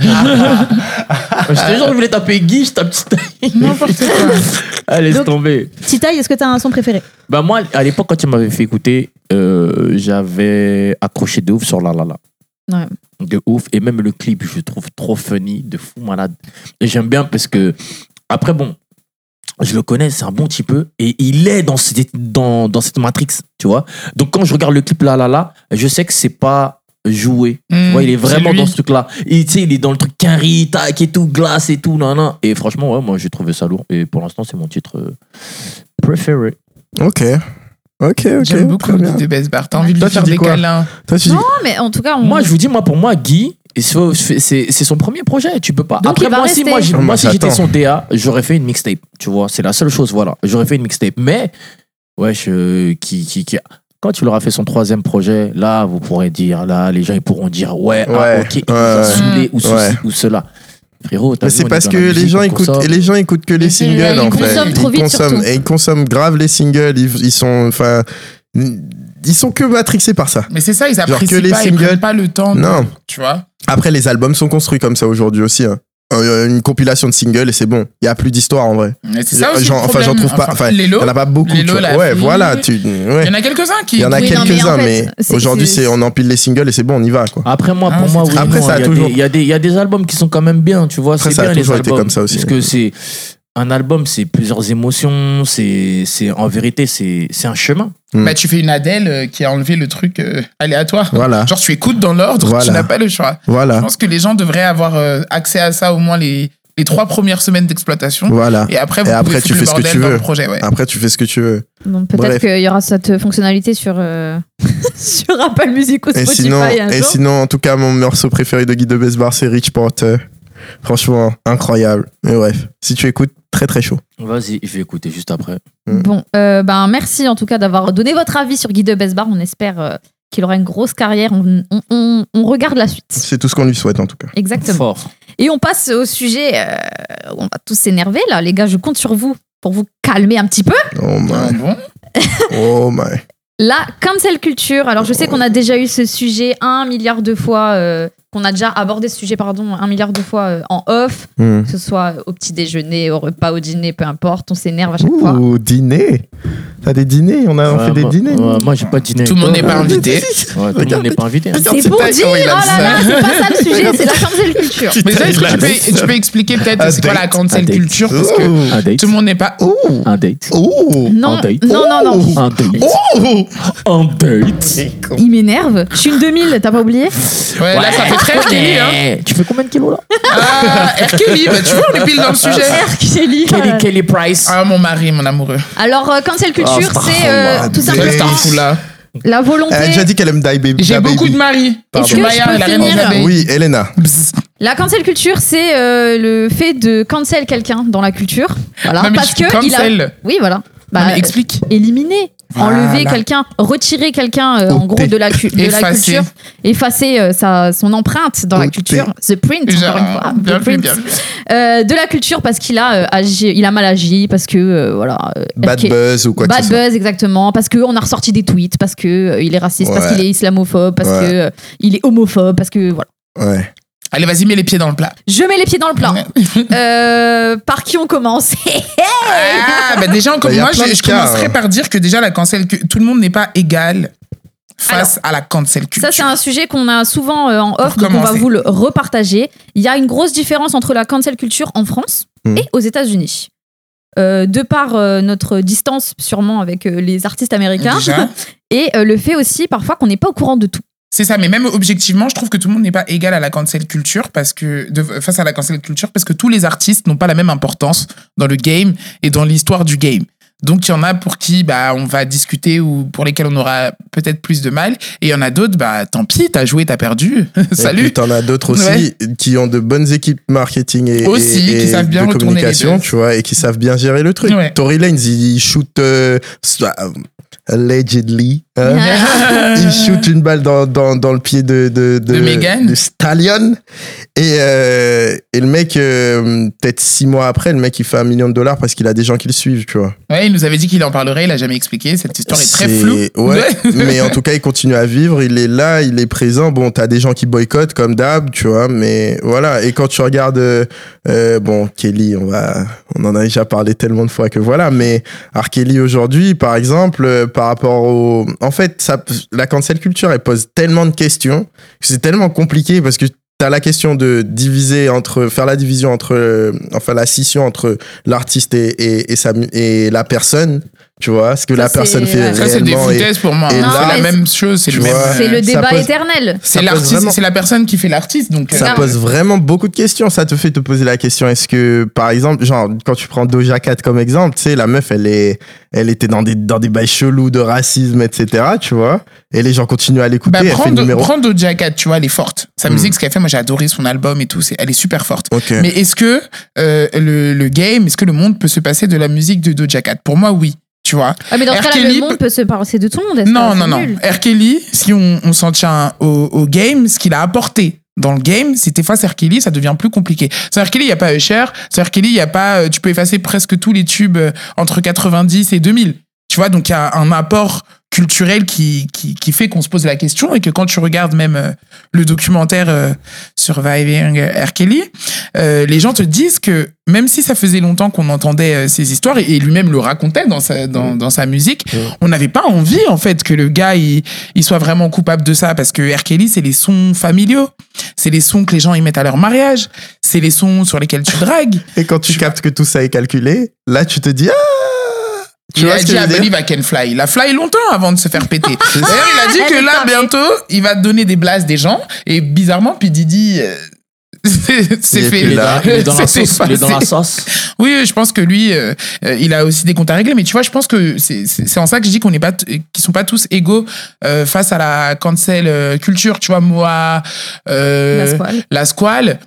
Je te jure, je voulais taper Guy, je tape Titaï. N'importe quoi. Allez, laisse Donc- tomber. Titaille, est-ce que t'as un son préféré? Bah moi, à l'époque, quand tu m'avais fait écouter, euh, j'avais accroché de ouf sur La La La. Ouais. De ouf. Et même le clip, je le trouve trop funny, de fou malade. Et j'aime bien parce que, après, bon, je le connais, c'est un bon petit peu. Et il est dans cette, dans, dans cette Matrix, tu vois. Donc quand je regarde le clip La La La, je sais que c'est pas joué. Tu Hmm, vois, il est vraiment dans ce truc-là. Et tu sais, il est dans le truc carré, tac et tout, glace et tout, nan, nan. Et franchement, ouais, moi, j'ai trouvé ça lourd. Et pour l'instant, c'est mon titre euh, préféré. Ok. Ok, ok. J'aime beaucoup. Guy de Besbar. T'as envie de lui faire des câlins. Toi, tu dis. Non, mais en tout cas, on... Moi, je vous dis, moi, pour moi, Guy, c'est son premier projet. Tu peux pas. Donc, Après, il moi, si, moi, si j'étais son DA, j'aurais fait une mixtape. Tu vois, c'est la seule chose. Voilà, j'aurais fait une mixtape. Mais, wesh, euh, qui, qui, qui- quand tu leur as fait son troisième projet, là, vous pourrez dire, là, les gens, ils pourront dire, ouais, ah, Ouais, ok, il ouais, nous a ouais. saoulé ou ceci Ouais. ou cela. Frérot, t'as Mais vu, c'est parce que les gens écoutent, et les gens écoutent que les singles ils en fait. consomment trop ils vite, consomment ils consomment grave les singles. Ils, ils sont, enfin, ils sont que matrixés par ça. Mais c'est ça, ils que apprécient les pas, ils singles- prennent pas le temps. de- Non. Tu vois Après, les albums sont construits comme ça aujourd'hui aussi. hein. Euh, Une compilation de singles et c'est bon. Il y a plus d'histoire en vrai. Mais c'est ça aussi. Genre, le enfin, j'en trouve pas. Enfin, il y en a pas beaucoup. la ouais, voilà. oui. Tu, ouais. il y en a quelques-uns qui. Il y en a Oui, non, mais en quelques-uns, fait, mais, aujourd'hui, c'est- c'est on empile les singles et c'est bon, on y va. Quoi. Après moi, Ah, pour c'est moi, oui, Après, non, ça a il y, a toujours- des- il y, a des- il y a des albums qui sont quand même bien, tu vois. Après, C'est ça a bien les toujours été albums. comme ça aussi. Parce que c'est un album, c'est plusieurs émotions, c'est c'est en vérité, c'est c'est un chemin. Bah, tu fais une Adèle euh, qui a enlevé le truc euh, aléatoire. Voilà. Genre, tu écoutes dans l'ordre, Voilà. tu n'as pas le choix. Je Voilà. pense que les gens devraient avoir euh, accès à ça au moins les, les trois premières semaines d'exploitation. Voilà. Et après, vous Et pouvez après, tu fais ce que tu veux. projet. Ouais. Après, tu fais ce que tu veux. Peut-être qu'il y aura cette fonctionnalité sur, euh, sur Apple Music ou Et Spotify sinon, un et jour. sinon, en tout cas, mon morceau préféré de Guy de Besbar, c'est Rich Porter. Franchement, incroyable. Mais bref, si tu écoutes, très très chaud. Vas-y, je vais écouter juste après. Bon, euh, ben, merci en tout cas d'avoir donné votre avis sur Guy de Besbar. On espère euh, qu'il aura une grosse carrière. On, on- on- on regarde la suite. C'est tout ce qu'on lui souhaite en tout cas. Exactement. Fort. Et on passe au sujet euh, où on va tous s'énerver là. Les gars, je compte sur vous pour vous calmer un petit peu. Oh Ah my. bon Oh my. La cancel culture. Alors, je sais qu'on a déjà eu ce sujet un milliard de fois, euh, qu'on a déjà abordé ce sujet, pardon, un milliard de fois euh, en off, Hmm. que ce soit au petit déjeuner, au repas, au dîner, peu importe. On s'énerve à chaque fois. Ouh, dîner. T'as des dîners On a on fait des dîners. ouais, moi, j'ai pas dîné. Tout le monde n'est pas invité. Ouais, tout le monde n'est pas invité. hein. C'est pour pas- dire, oh, là là, c'est pas ça le sujet, c'est la cancel culture. Mais ça, tu peux, tu peux expliquer peut-être c'est quoi la cancel culture Parce que. Un date. tout le monde n'est pas. Oh. Un date. Oh. Non, Un date. non, non, non. Un date. Oh. Un date. Il m'énerve. Je suis une 2000, t'as pas oublié? Ouais, là, ça fait très R. Kelly. Hein. Eh, Tu fais combien de kilos là? Ah, R. Kelly, bah, tu vois, on est pile dans le sujet. Kelly. Kelly, Kelly Price. Ah, mon mari, mon amoureux. Alors, euh, cancel culture, Oh, c'est euh, tout simplement la volonté. Elle a déjà dit qu'elle aime Die Baby. J'ai beaucoup Baby. de maris. Est-ce que je Chumaya, peux la finir. Oui, Elena. Bzz. La cancel culture, c'est euh, le fait de cancel quelqu'un dans la culture. Voilà, Non, parce que il a. cancel. Oui, voilà. Non, Bah, mais explique. éliminer. Enlever quelqu'un, retirer quelqu'un euh, en gros de la, cu- de la culture, effacer euh, sa, son empreinte dans la culture, the print, encore une fois, the print. bien. Euh, de la culture parce qu'il a euh, agi, il a mal agi, parce que euh, voilà. Bad RK buzz ou quoi que Bad ce soit. buzz exactement parce que on a ressorti des tweets parce que euh, il est raciste parce qu'il est islamophobe parce Ouais. que euh, il est homophobe parce que voilà Ouais. Allez, vas-y, mets les pieds dans le plat. je mets les pieds dans le plat Euh, par qui on commence? Ah, bah déjà, Bah, moi, je, je commencerai par dire que déjà, la cancel, tout le monde n'est pas égal face à la cancel culture. ça c'est un sujet qu'on a souvent euh, en off Pour donc on va vous le repartager il y a une grosse différence entre la cancel culture en France Mhm. et aux États-Unis Euh, de par euh, notre distance sûrement avec euh, les artistes américains Déjà. et euh, le fait aussi parfois qu'on n'est pas au courant de tout C'est ça, mais même objectivement, je trouve que tout le monde n'est pas égal à la cancel culture parce que de, face à la cancel culture parce que tous les artistes n'ont pas la même importance dans le game et dans l'histoire du game. Donc il y en a pour qui bah on va discuter ou pour lesquels on aura peut-être plus de mal et il y en a d'autres bah tant pis, t'as joué, t'as perdu. Et Salut. puis t'en as d'autres aussi qui ont de bonnes équipes marketing et, Aussi, et- qui et savent bien de communication, tu vois, et qui savent bien gérer le truc. Ouais. Tory Lanez, il, il shoot euh, euh, allegedly, hein, il shoot une balle dans, dans, dans le pied de de, De Meghan. de Stallion et euh, et le mec euh, peut-être six mois après, le mec il fait un million de dollars parce qu'il a des gens qui le suivent, tu vois. Ouais, il nous avait dit qu'il en parlerait, il a jamais expliqué. Cette histoire est très floue. Ouais, mais en tout cas, il continue à vivre, il est là, il est présent. Bon, t'as des gens qui boycottent comme d'hab, tu vois, mais voilà. Et quand tu regardes, euh, euh, bon, Kelly, on va, on en a déjà parlé tellement de fois que voilà, mais R. Kelly aujourd'hui, par exemple, euh, par rapport au, en fait, la cancel culture, elle pose tellement de questions que c'est tellement compliqué parce que T'as la question de diviser entre, faire la division entre, euh, enfin la scission entre l'artiste et, et, et la personne, tu vois, ce que Ça, la personne fait. Ça, c'est des foutaises pour moi. hein. c'est la même chose, c'est le même. vois, c'est le ça débat pose- éternel C'est ça l'artiste, c'est la personne qui fait l'artiste. Donc, Ça euh, pose vraiment beaucoup de questions. Ça te fait te poser la question est-ce que, par exemple, genre, quand tu prends Doja Cat comme exemple, tu sais, la meuf, elle est, elle était dans des, dans des bails chelous de racisme, etc., tu vois. Et les gens continuent à l'écouter. Bah, prends, Do- Doja Cat, tu vois, elle est forte. Sa Hmm. musique, ce qu'elle fait, moi j'ai adoré son album et tout, c'est- elle est super forte. Mais est-ce que euh, le, le game, est-ce que le monde peut se passer de la musique de Doja Cat? Pour moi, oui. Tu vois Ah, mais dans ce cas-là, le monde peut se passer de tout le monde. Non, non, non. R. Kelly, si on, on s'en tient au, au game, ce qu'il a apporté dans le game, c'était face à R. Kelly, ça devient plus compliqué. Sans R. Kelly, il n'y a pas Usher. Sans R. Kelly, il n'y a pas. euh, Tu peux effacer presque tous les tubes euh, entre 90 et 2000. Tu vois, donc il y a un apport culturel qui, qui, qui fait qu'on se pose la question et que quand tu regardes même euh, le documentaire euh, Surviving R. Kelly, euh, les gens te disent que même si ça faisait longtemps qu'on entendait euh, ces histoires et, et lui-même le racontait dans sa, dans, dans sa musique, on n'avait pas envie en fait que le gars il, il soit vraiment coupable de ça parce que R. Kelly c'est les sons familiaux, c'est les sons que les gens y mettent à leur mariage, c'est les sons sur lesquels tu dragues. Et quand tu captes que tout ça est calculé, là, tu te dis, ah! Tu il vois a ce que dit je I believe I can fly. Il a fly longtemps avant de se faire péter. D'ailleurs, il a dit Elle que là, bientôt, il va donner des blasts des gens. Et bizarrement, puis Didi, euh, c'est fait. Il est dans, là. il est dans la C'est sauce. Il est dans la passé. sauce. Oui, je pense que lui, euh, euh, il a aussi des comptes à régler. Mais tu vois, je pense que c'est en ça que je dis qu'on n'est pas, qu'ils sont pas tous égaux euh, face à la cancel culture. Tu vois, moi, euh, La squale. la squale,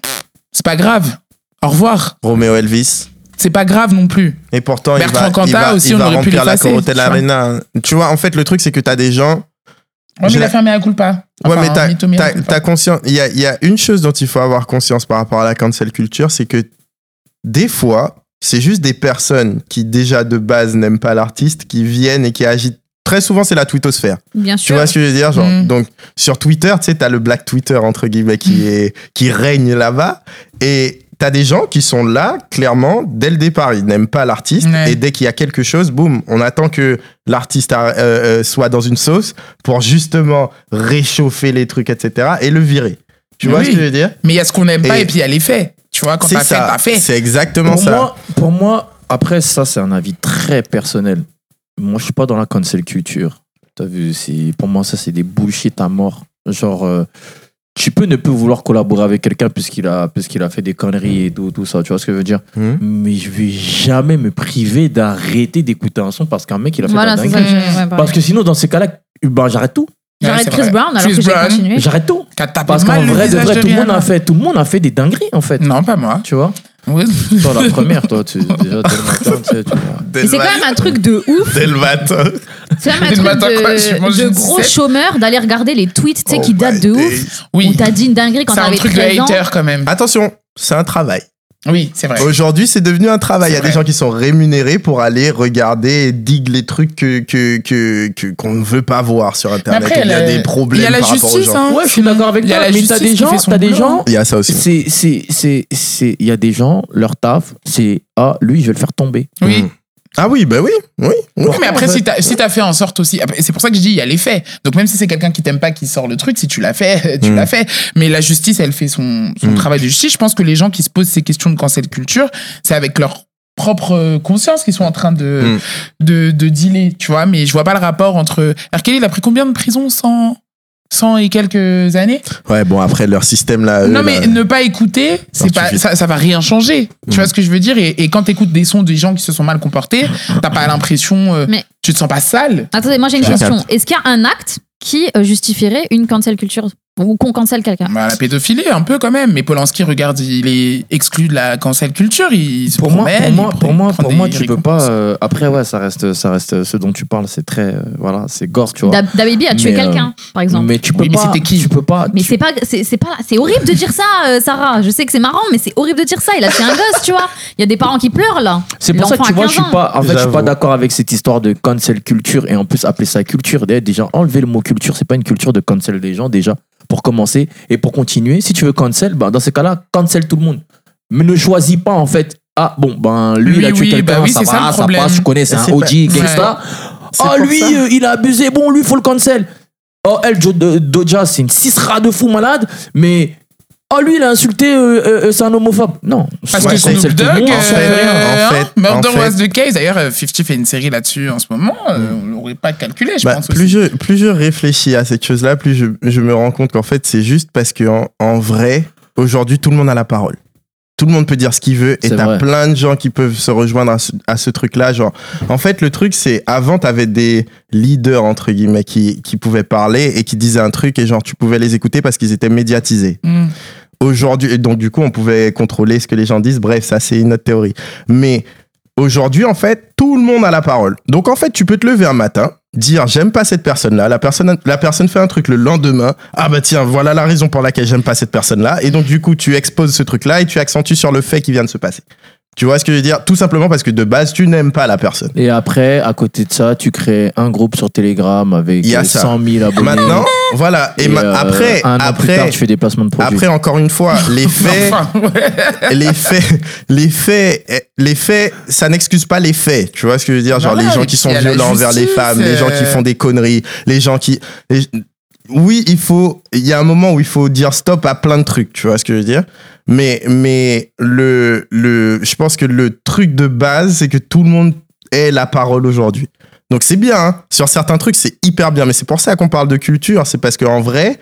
c'est pas grave. Au revoir. Roméo Elvis. C'est pas grave non plus. Et pourtant, Bertrand il va, Cantat il va, aussi, il on va aurait pu remplir la l'effacer, Corotel tu vois. Arena. Tu vois, en fait, le truc, c'est que t'as des gens, Ouais, J'ai mais il la- a fermé à culpa. Ouais, Enfin, mais t'as- t'as culpa. t'as conscience. Il y a, il y a une chose dont il faut avoir conscience par rapport à la cancel culture, c'est que des fois, c'est juste des personnes qui déjà de base n'aiment pas l'artiste, qui viennent et qui agitent. Très souvent, c'est la twittosphère. Bien Tu sûr. vois ce que je veux dire? Genre, Mm. Donc, sur Twitter, tu sais, t'as le Black Twitter, entre guillemets, qui, est, qui règne là-bas. Et t'as des gens qui sont là, clairement, dès le départ. Ils n'aiment pas l'artiste. Ouais. Et dès qu'il y a quelque chose, boum, on attend que l'artiste euh, euh, soit dans une sauce pour justement réchauffer les trucs, etc. et le virer. Tu vois Oui. ce que je veux dire? Mais il y a ce qu'on n'aime pas Et- puis il y a les faits. Tu vois, quand C'est t'as fait, ça. t'as fait. C'est exactement Pour ça. moi, pour moi, après, ça, c'est un avis très personnel. Moi, je suis pas dans la cancel culture. T'as vu, pour moi, ça, c'est des bullshit à mort. Genre, euh, tu peux ne plus vouloir collaborer avec quelqu'un puisqu'il a, puisqu'il a fait des conneries et tout, tout ça. Tu vois ce que je veux dire? Mhm. Mais je vais jamais me priver d'arrêter d'écouter un son parce qu'un mec, il a fait Voilà, de la c'est ça. que. Parce que sinon, dans ces cas-là, ben, j'arrête tout. J'arrête Chris vrai. Brown alors Chris que j'ai continué. J'arrête tout. Parce qu'en vrai, de vrai, tout le monde a fait, tout le monde a fait des dingueries, en fait. Non, pas moi. Tu vois? Oui. Toi, la première, toi, tu, déjà, dès le matin, tu sais, tu vois. Mais c'est quand même un truc de ouf. Dès le matin. C'est quand même un Le truc matin, quoi, je de, mange de une gros chômeurs d'aller regarder les tweets, tu sais, Oh qui datent de ouf. Oui. Où t'as dit une dinguerie quand C'est un t'avais truc de 13 ans. hater quand même. Attention, c'est un travail. Oui, c'est vrai. Aujourd'hui, c'est devenu un travail. Il y a des gens qui sont rémunérés pour aller regarder et dig les trucs que que que que- qu'on ne veut pas voir sur Internet. après, il y a des problèmes il y a la par rapport aux justice, gens. hein. Ouais, je suis d'accord avec Il y a toi. la Mais t'as justice des gens, fait son t'as des gens. Il y a ça aussi. C'est, c'est, c'est, c'est, il y a des gens, leur taf, c'est, ah, lui, je vais le faire tomber. Oui. Mm. Ah oui, bah oui, oui. Oui, mais après, si t'as si t'as fait en sorte aussi, c'est pour ça que je dis, il y a les faits. Donc même si c'est quelqu'un qui t'aime pas qui sort le truc, si tu l'as fait, tu Mm. l'as fait. Mais la justice, elle fait son, son Mm. travail de justice. Je pense que les gens qui se posent ces questions de cancel culture, c'est avec leur propre euh, conscience qu'ils sont en train de, Mm. de, de dealer, tu vois. Mais je vois pas le rapport entre... Kelly, il a pris combien de prison 100, 100 et quelques années Ouais, bon après leur système là. Non, eux, mais là- ne pas écouter, c'est pas, ça, ça va rien changer. Tu Mm. vois ce que je veux dire? Et, et quand t'écoutes des sons des gens qui se sont mal comportés, t'as pas l'impression, euh, Mais- tu te sens pas sale. Attendez, moi j'ai une question. Est-ce qu'il y a un acte qui euh, justifierait une cancel culture ou qu'on cancel quelqu'un Bah, la pédophilie, un peu quand même. Mais Polanski, regarde, il est exclu de la cancel culture. Il se Pour moi, pour moi, il pour moi, pour tu peux pas. euh, après, ouais, ça reste, ça reste ce dont tu parles. C'est très, euh, voilà, c'est gore, tu vois. Da Baby a tué Mais, euh, quelqu'un, par exemple. Mais tu peux Oui, mais pas. c'était qui Tu peux pas. Mais tu- c'est pas, c'est c'est pas, c'est horrible de dire ça, euh, Sarah. Je sais que c'est marrant, mais c'est horrible de dire ça. Il a tué un gosse, tu vois. Il y a des parents qui pleurent là. C'est pour ça que tu vois, je 15 suis pas, en fait, je suis pas d'accord avec cette histoire de cancel culture et en plus appeler ça culture. D'ailleurs, déjà, enlever le mot culture, c'est pas une culture de cancel des gens, déjà, pour commencer. Et pour continuer, si tu veux cancel, bah, dans ces cas-là, cancel tout le monde. Mais ne choisis pas, en fait, ah, bon, ben, lui, il a tué quelqu'un, bah oui, ça va, ça passe, tu connais, c'est un OG, gangsta. C'est Oh, lui, euh, il a abusé, bon, lui, faut le cancel. Oh, elle, Jo- de- Doja, c'est une cisra de fou malade, mais. Oh, lui, il a insulté, euh, euh, c'est un homophobe. Non. Parce Ouais, que c'est- Snoop Dogg, monde, en fait, euh, en fait, hein, Murder en fait. was the case. D'ailleurs, euh, 50 fait une série là-dessus en ce moment. Euh, on l'aurait pas calculé, je Bah, pense. plus, aussi. je, plus je réfléchis à cette chose-là, plus je, je me rends compte qu'en fait, c'est juste parce que en, vrai, aujourd'hui, tout le monde a la parole. Tout le monde peut dire ce qu'il veut et t'as plein de gens qui peuvent se rejoindre à ce, truc-là. Genre, en fait, le truc, c'est avant, t'avais des leaders, entre guillemets, qui, qui pouvaient parler et qui disaient un truc et genre, tu pouvais les écouter parce qu'ils étaient médiatisés. Mm. Aujourd'hui, et donc du coup, on pouvait contrôler ce que les gens disent. Bref, ça, c'est une autre théorie. Mais aujourd'hui, en fait, tout le monde a la parole. Donc, en fait, tu peux te lever un matin, dire j'aime pas cette personne-là. La personne, la personne fait un truc le lendemain. Ah bah tiens, voilà la raison pour laquelle j'aime pas cette personne-là. Et donc, du coup, tu exposes ce truc-là et tu accentues sur le fait qui vient de se passer. Tu vois ce que je veux dire? Tout simplement parce que de base, tu n'aimes pas la personne. Et après, à côté de ça, tu crées un groupe sur Telegram avec Il y a euh, ça. 100 000 abonnés. Maintenant, voilà. Et, ma- euh, après, un an plus après, tard, tu fais des placements de produits. après, encore une fois, les faits. Enfin, ouais. les faits, les faits, les faits, ça n'excuse pas les faits. Tu vois ce que je veux dire? Genre Voilà, les gens qui sont violents envers les femmes, les gens qui font des conneries, les gens qui. les- Oui, il faut. Il y a un moment où il faut dire stop à plein de trucs. Tu vois ce que je veux dire? Mais, mais le, le, je pense que le truc de base, c'est que tout le monde ait la parole aujourd'hui. Donc c'est bien. hein. Sur certains trucs, c'est hyper bien. Mais c'est pour ça qu'on parle de culture. C'est parce qu'en vrai.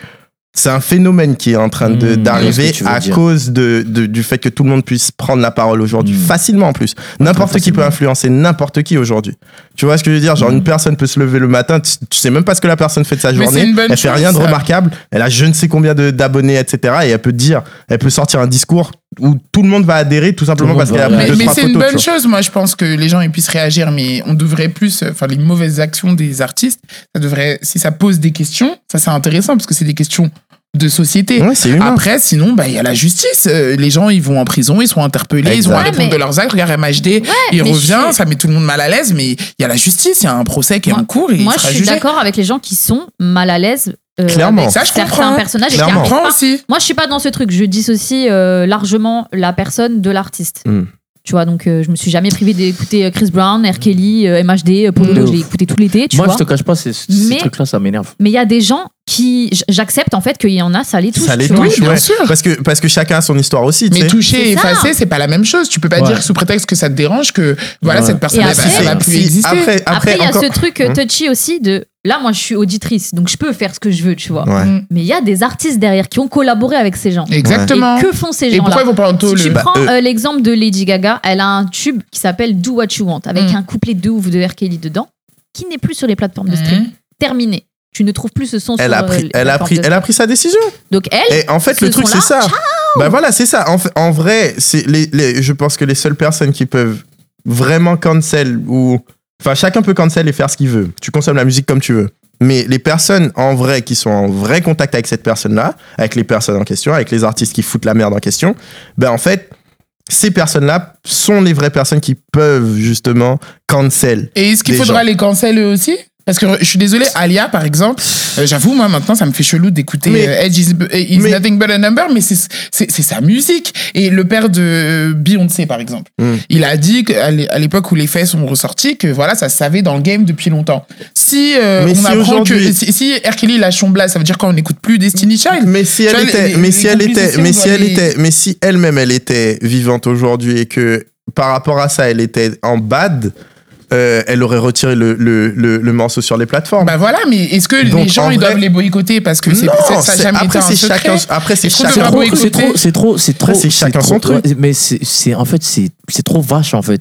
C'est un phénomène qui est en train de- Mmh, ce d'arriver à dire. cause de, de- du fait que tout le monde puisse prendre la parole aujourd'hui, Mmh. facilement en plus. N'importe qui peut influencer n'importe qui aujourd'hui. Tu vois ce que je veux dire? Genre une personne peut se lever le matin, tu, tu sais même pas ce que la personne fait de sa journée, elle fait chose, rien de ça. remarquable, elle a je ne sais combien de- d'abonnés, etc. Et elle peut dire, elle peut sortir un discours où tout le monde va adhérer tout simplement Tout parce monde qu'elle a Mais, mais c'est une bonne chose, moi je pense que les gens ils puissent réagir, mais on devrait plus, enfin les mauvaises actions des artistes, ça devrait, si ça pose des questions, ça c'est intéressant parce que c'est des questions de société. Ouais. Après, sinon, bah, il y a la justice. Euh, les gens, ils vont en prison, ils sont interpellés, ils ont à répondre Ouais, mais- de leurs actes. Regarde MHD, il revient, je- ça met tout le monde mal à l'aise, mais il y a la justice, il y a un procès qui est en cours et Moi, il je sera suis jugé. d'accord avec les gens qui sont mal à l'aise. Euh, Clairement. avec Ça, je certains comprends. personnages et qui Clairement. arrivent Prends pas. aussi. Moi, je suis pas dans ce truc. Je dissocie euh, largement la personne de l'artiste. Mm. Tu vois, donc euh, je me suis jamais privé d'écouter euh, Chris Brown, R. Kelly, euh, MHD, euh, Polo. De Je ouf. l'ai écouté tout l'été, tu Moi, vois. je te cache pas, ces, ces Mais- trucs-là, ça m'énerve. Mais il y a des gens qui. j- J'accepte en fait qu'il y en a, ça les touche. Ça les tu vois. touche, bien ouais. sûr. Parce que, parce que chacun a son histoire aussi. tu Mais sais. toucher et C'est ça. effacer, c'est pas la même chose. Tu peux pas Ouais. dire sous prétexte que ça te dérange que voilà Ouais. cette personne Et elle, après- elle va plus Si, exister. Après, Après, après, il y a encore- ce truc euh, Hum. touchy aussi de. Là, moi, je suis auditrice, donc je peux faire ce que je veux, tu vois. Ouais. Mm. Mais il y a des artistes derrière qui ont collaboré avec ces gens. Exactement. Et que font ces Et gens-là pourquoi ils vont pas en Si tu prends Bah, euh, l'exemple de Lady Gaga, elle a un tube qui s'appelle Do What You Want, avec Mm. un couplet de ouf de R. Kelly dedans, qui n'est plus sur les plateformes de Mhm. stream. Terminé. Tu ne trouves plus ce son Elle sur a euh, pris, les elle a plateformes pris, de elle a pris sa décision. Donc elle, Et en fait, ce le truc, c'est ça. Bah voilà, c'est ça. En, fait- en vrai, c'est les, les- je pense que les seules personnes qui peuvent vraiment cancel ou. Enfin, chacun peut cancel et faire ce qu'il veut. Tu consommes la musique comme tu veux. Mais les personnes en vrai qui sont en vrai contact avec cette personne-là, avec les personnes en question, avec les artistes qui foutent la merde en question, ben en fait, ces personnes-là sont les vraies personnes qui peuvent justement cancel. Et est-ce qu'il faudra gens. les cancel eux aussi? Parce que je suis désolé, Alia par exemple, euh, j'avoue moi maintenant ça me fait chelou d'écouter euh, Edge is, is mais- nothing but a number, mais c'est sa musique. Et le père de Beyoncé par exemple, Mm. il a dit à l'époque où les faits sont ressortis que voilà ça se savait dans le game depuis longtemps. Si euh, on si apprend que si, si son blast, ça veut dire qu'on n'écoute plus Destiny Child. Mais si elle vois, était, les- mais les si elle était, compositions mais si doivent elle les- était, mais si elle-même elle était vivante aujourd'hui et que par rapport à ça elle était en bad, euh, elle aurait retiré le, le, le, le morceau sur les plateformes. Bah voilà, mais est-ce que Donc, les gens en ils vrai- doivent les boycotter parce que c'est Non, ça jamais été après un c'est secret chacun, après c'est chacun. trop, c'est trop, c'est trop, c'est trop. c'est chacun trop- son truc. Mais c'est, c'est- en fait, c'est, c'est trop vache, en fait.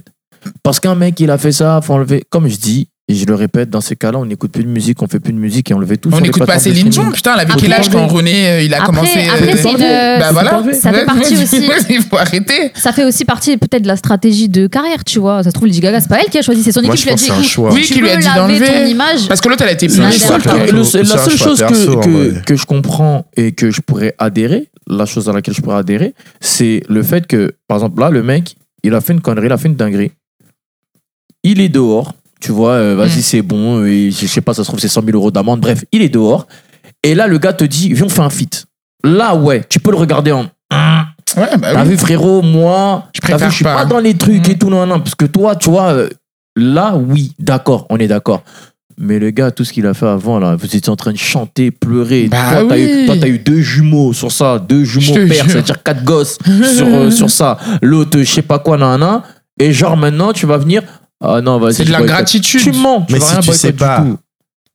Parce qu'un mec, il a fait ça, faut enlever. Comme je dis, et je le répète, dans ces cas-là, on n'écoute plus de musique, on fait plus de musique et on le fait tout On n'écoute pas Céline. Dion, putain, elle avait Après, quel âge quand. René euh, il a Après- commencé après, euh, c'est une- Bah voilà. Ça fait partie aussi- Il faut arrêter. Ça fait aussi partie peut-être de la stratégie de carrière, tu vois. Ça se trouve, Lady Gaga, c'est pas elle qui a choisi, c'est son équipe qui lui a dit que c'est un écoute, choix. Oui, qui lui a dit d'enlever. ton image. Parce que l'autre, elle a été plus la seule chose que je comprends et que je pourrais adhérer, la chose à laquelle je pourrais adhérer, c'est le fait que, par exemple, là, le mec, il a fait une connerie, il a fait une dinguerie. Il est dehors, tu vois, euh, vas-y, Mm. c'est bon, et je sais pas, ça se trouve, c'est 100 000 euros d'amende, bref, il est dehors. Et là, le gars te dit, viens, on fait un feat. Là, ouais, tu peux le regarder en. Ouais, bah T'as oui. vu, frérot, moi, Je t'as vu, préfère je suis pas. pas dans les trucs Mm. et tout, non, non, parce que toi, tu vois, euh, là, oui, d'accord, on est d'accord. Mais le gars, tout ce qu'il a fait avant, là, vous étiez en train de chanter, pleurer. Bah toi, t'as oui. t'as eu deux jumeaux sur ça, deux jumeaux pères, c'est-à-dire quatre gosses sur, euh, sur ça. L'autre, je sais pas quoi, nan, Et genre, maintenant, tu vas venir. Ah non, vas-y. C'est de la gratitude. Tu mens, Mais si tu sais pas.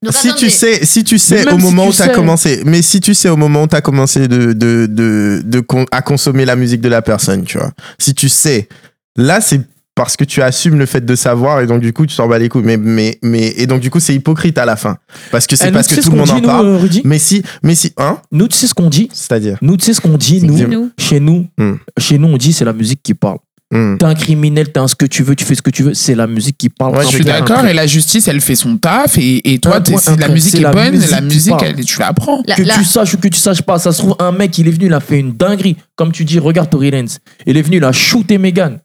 Donc, si attendez. tu sais, si tu sais au si moment tu où tu as sais. commencé, mais si tu sais au moment où tu as commencé de, de, de, de con- à consommer la musique de la personne, tu vois. Si tu sais, là, c'est parce que tu assumes le fait de savoir et donc du coup, tu t'en bats les couilles. Mais, mais, mais, et donc du coup, c'est hypocrite à la fin. Parce que c'est Eh, parce que tout le monde en parle. Mais si, mais si, hein, Nous, tu sais ce qu'on dit? C'est-à-dire? Nous, tu sais ce qu'on dit, nous chez nous, Hmm. chez nous, on dit c'est la musique qui parle. Hmm. T'es un criminel, t'es un ce que tu veux, tu fais ce que tu veux, c'est la musique qui parle. Ouais, Je suis d'accord, et la justice, elle fait son taf, et, et toi, point, la musique C'est est la bonne, musique la musique, elle- tu l'apprends. La- que la- tu saches ou que tu saches pas, ça se trouve, un mec, il est venu, il a fait une dinguerie. Comme tu dis, regarde Tory Lanez. Il est venu, il a shooté Megan.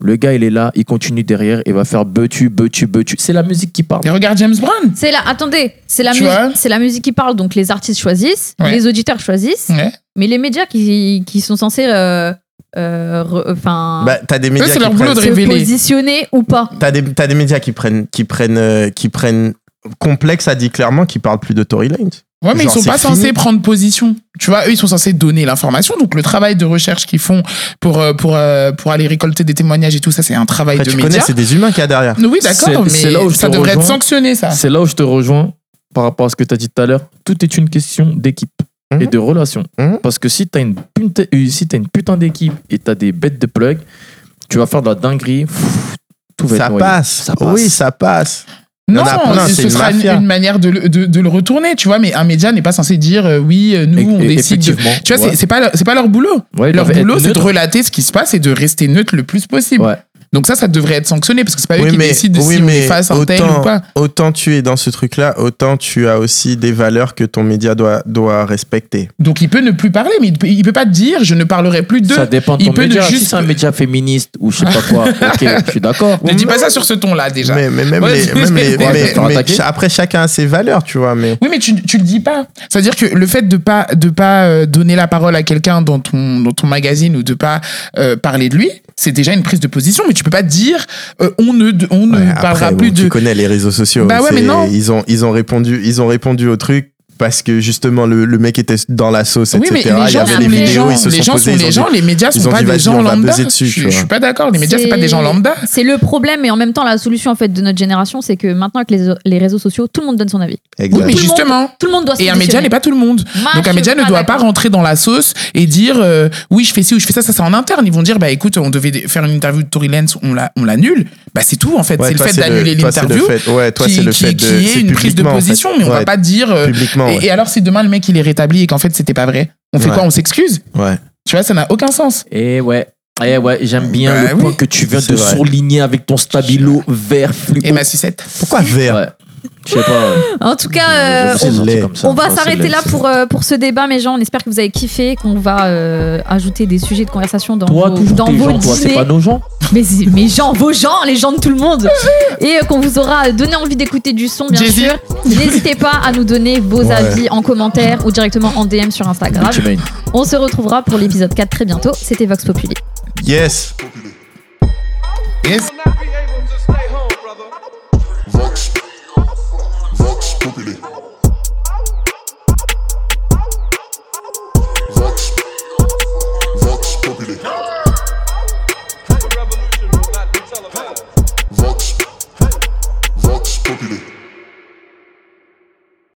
Le gars, il est là, il continue derrière, il va faire betu, betu, betu. C'est la musique qui parle. Et regarde James Brown. C'est la, attendez, c'est la, c'est la musique qui parle, donc les artistes choisissent, Ouais. les auditeurs choisissent, Ouais. mais les médias qui, qui sont censés euh, euh, enfin, Bah, t'as des médias c'est qui leur boulot prennent, de se positionner ou pas. t'as des, t'as des médias qui prennent, qui prennent, euh, qui prennent complexe a dit clairement qui parlent plus de Tory Lanez. Ouais, mais Genre, ils sont pas fini. censés prendre position. Tu vois, eux, ils sont censés donner l'information. Donc, le travail de recherche qu'ils font pour, euh, pour, euh, pour aller récolter des témoignages et tout ça, c'est un travail Après, de tu connais, médias. c'est des humains qu'il y a derrière. Oui, d'accord, C'est- c'est mais là où ça devrait être sanctionné, ça. C'est là où je te rejoins par rapport à ce que tu as dit tout à l'heure. Tout est une question d'équipe et Mhm. de relation. Mhm. Parce que si tu as une putain, euh, si t'as une putain d'équipe et tu as des bêtes de plug, tu vas faire de la dinguerie. pff, tout va Ça être passe. Ça passe. Oui, ça passe. Non, ce une sera une, manière de, le- de, de le retourner, tu vois. Mais un média n'est pas censé dire euh, oui, euh, nous, Et- on décide de. Tu vois, ouais. c'est- c'est pas, leur- c'est pas leur boulot. Ouais, leur boulot, c'est de relater ce qui se passe et de rester neutre le plus possible. Ouais. Donc, ça, ça devrait être sanctionné parce que c'est pas eux Oui, qui mais- décident oui, si on mais efface un tel ou pas. Autant tu es dans ce truc-là, autant tu as aussi des valeurs que ton média doit, doit respecter. Donc, il peut ne plus parler, mais il peut, il peut pas te dire je ne parlerai plus de. Ça dépend de il ton peut ne média. Si juste- c'est un média féministe ou je sais pas quoi, ok, je suis d'accord. Ne dis pas ça sur ce ton-là, déjà. Mais, mais même Ouais, les, même mais- après chacun a ses valeurs, tu vois. Mais Oui, mais tu, tu le dis pas. C'est-à-dire que le fait de pas de pas euh, donner la parole à quelqu'un dans ton dans ton magazine ou de pas euh, parler de lui, c'est déjà une prise de position. Mais tu peux pas dire euh, on ne on ne parlera après, plus bon, de. Tu connais les réseaux sociaux. Bah ouais, mais non. Ils ont, ils ont répondu, ils ont répondu au truc parce que justement le, le mec était dans la sauce, Oui, mais etc. les Il y gens, avait les vidéos, gens, ils se les sont gens posés, sont les dit- gens, les médias sont ont pas dit, des gens lambda. dessus, je, je suis pas d'accord, les médias c'est pas des gens lambda. C'est le problème, mais en même temps, la solution en fait de notre génération, c'est que maintenant avec les, les réseaux sociaux, tout le monde donne son avis. Exact. Oui, mais Tout le monde- justement. Tout le monde doit se Et un média n'est pas tout le monde. Moi, Donc un média ne doit pas rentrer dans la sauce et dire euh, oui je fais ci ou je fais ça, ça c'est en interne. Ils vont dire bah écoute on devait faire une interview de Tory Lanez, on la on l'annule. Bah c'est tout en fait. Ouais, c'est le fait d'annuler toi, c'est le l'interview Ouais, toi, c'est le fait qui est une prise de position, mais on va pas dire. Et, ouais. et alors si demain le mec il est rétabli et qu'en fait c'était pas vrai, on fait Ouais. quoi? On s'excuse? Ouais. Tu vois, ça n'a aucun sens. Et ouais. Et ouais, j'aime bien Bah le oui. point que tu viens de vrai. souligner avec ton stabilo vert fluo. Et ma sucette. Pourquoi vert? Ouais. Je sais pas. ouais. En tout cas, euh, on- ça. Va s'arrêter là pour, euh, pour ce débat, mes gens. On espère que vous avez kiffé, qu'on va euh, ajouter des sujets de conversation dans Toi, vos, dans vos gens, toi, c'est dîners. pas nos gens. Mais mes gens, vos gens, les gens de tout le monde. Et euh, qu'on vous aura donné envie d'écouter du son, bien sûr. N'hésitez pas à nous donner vos Ouais. avis en commentaire ou directement en DM sur Instagram. On se retrouvera pour l'épisode 4 très bientôt. C'était Vox Populi. Yes. Yes. Vox, Vox Populi.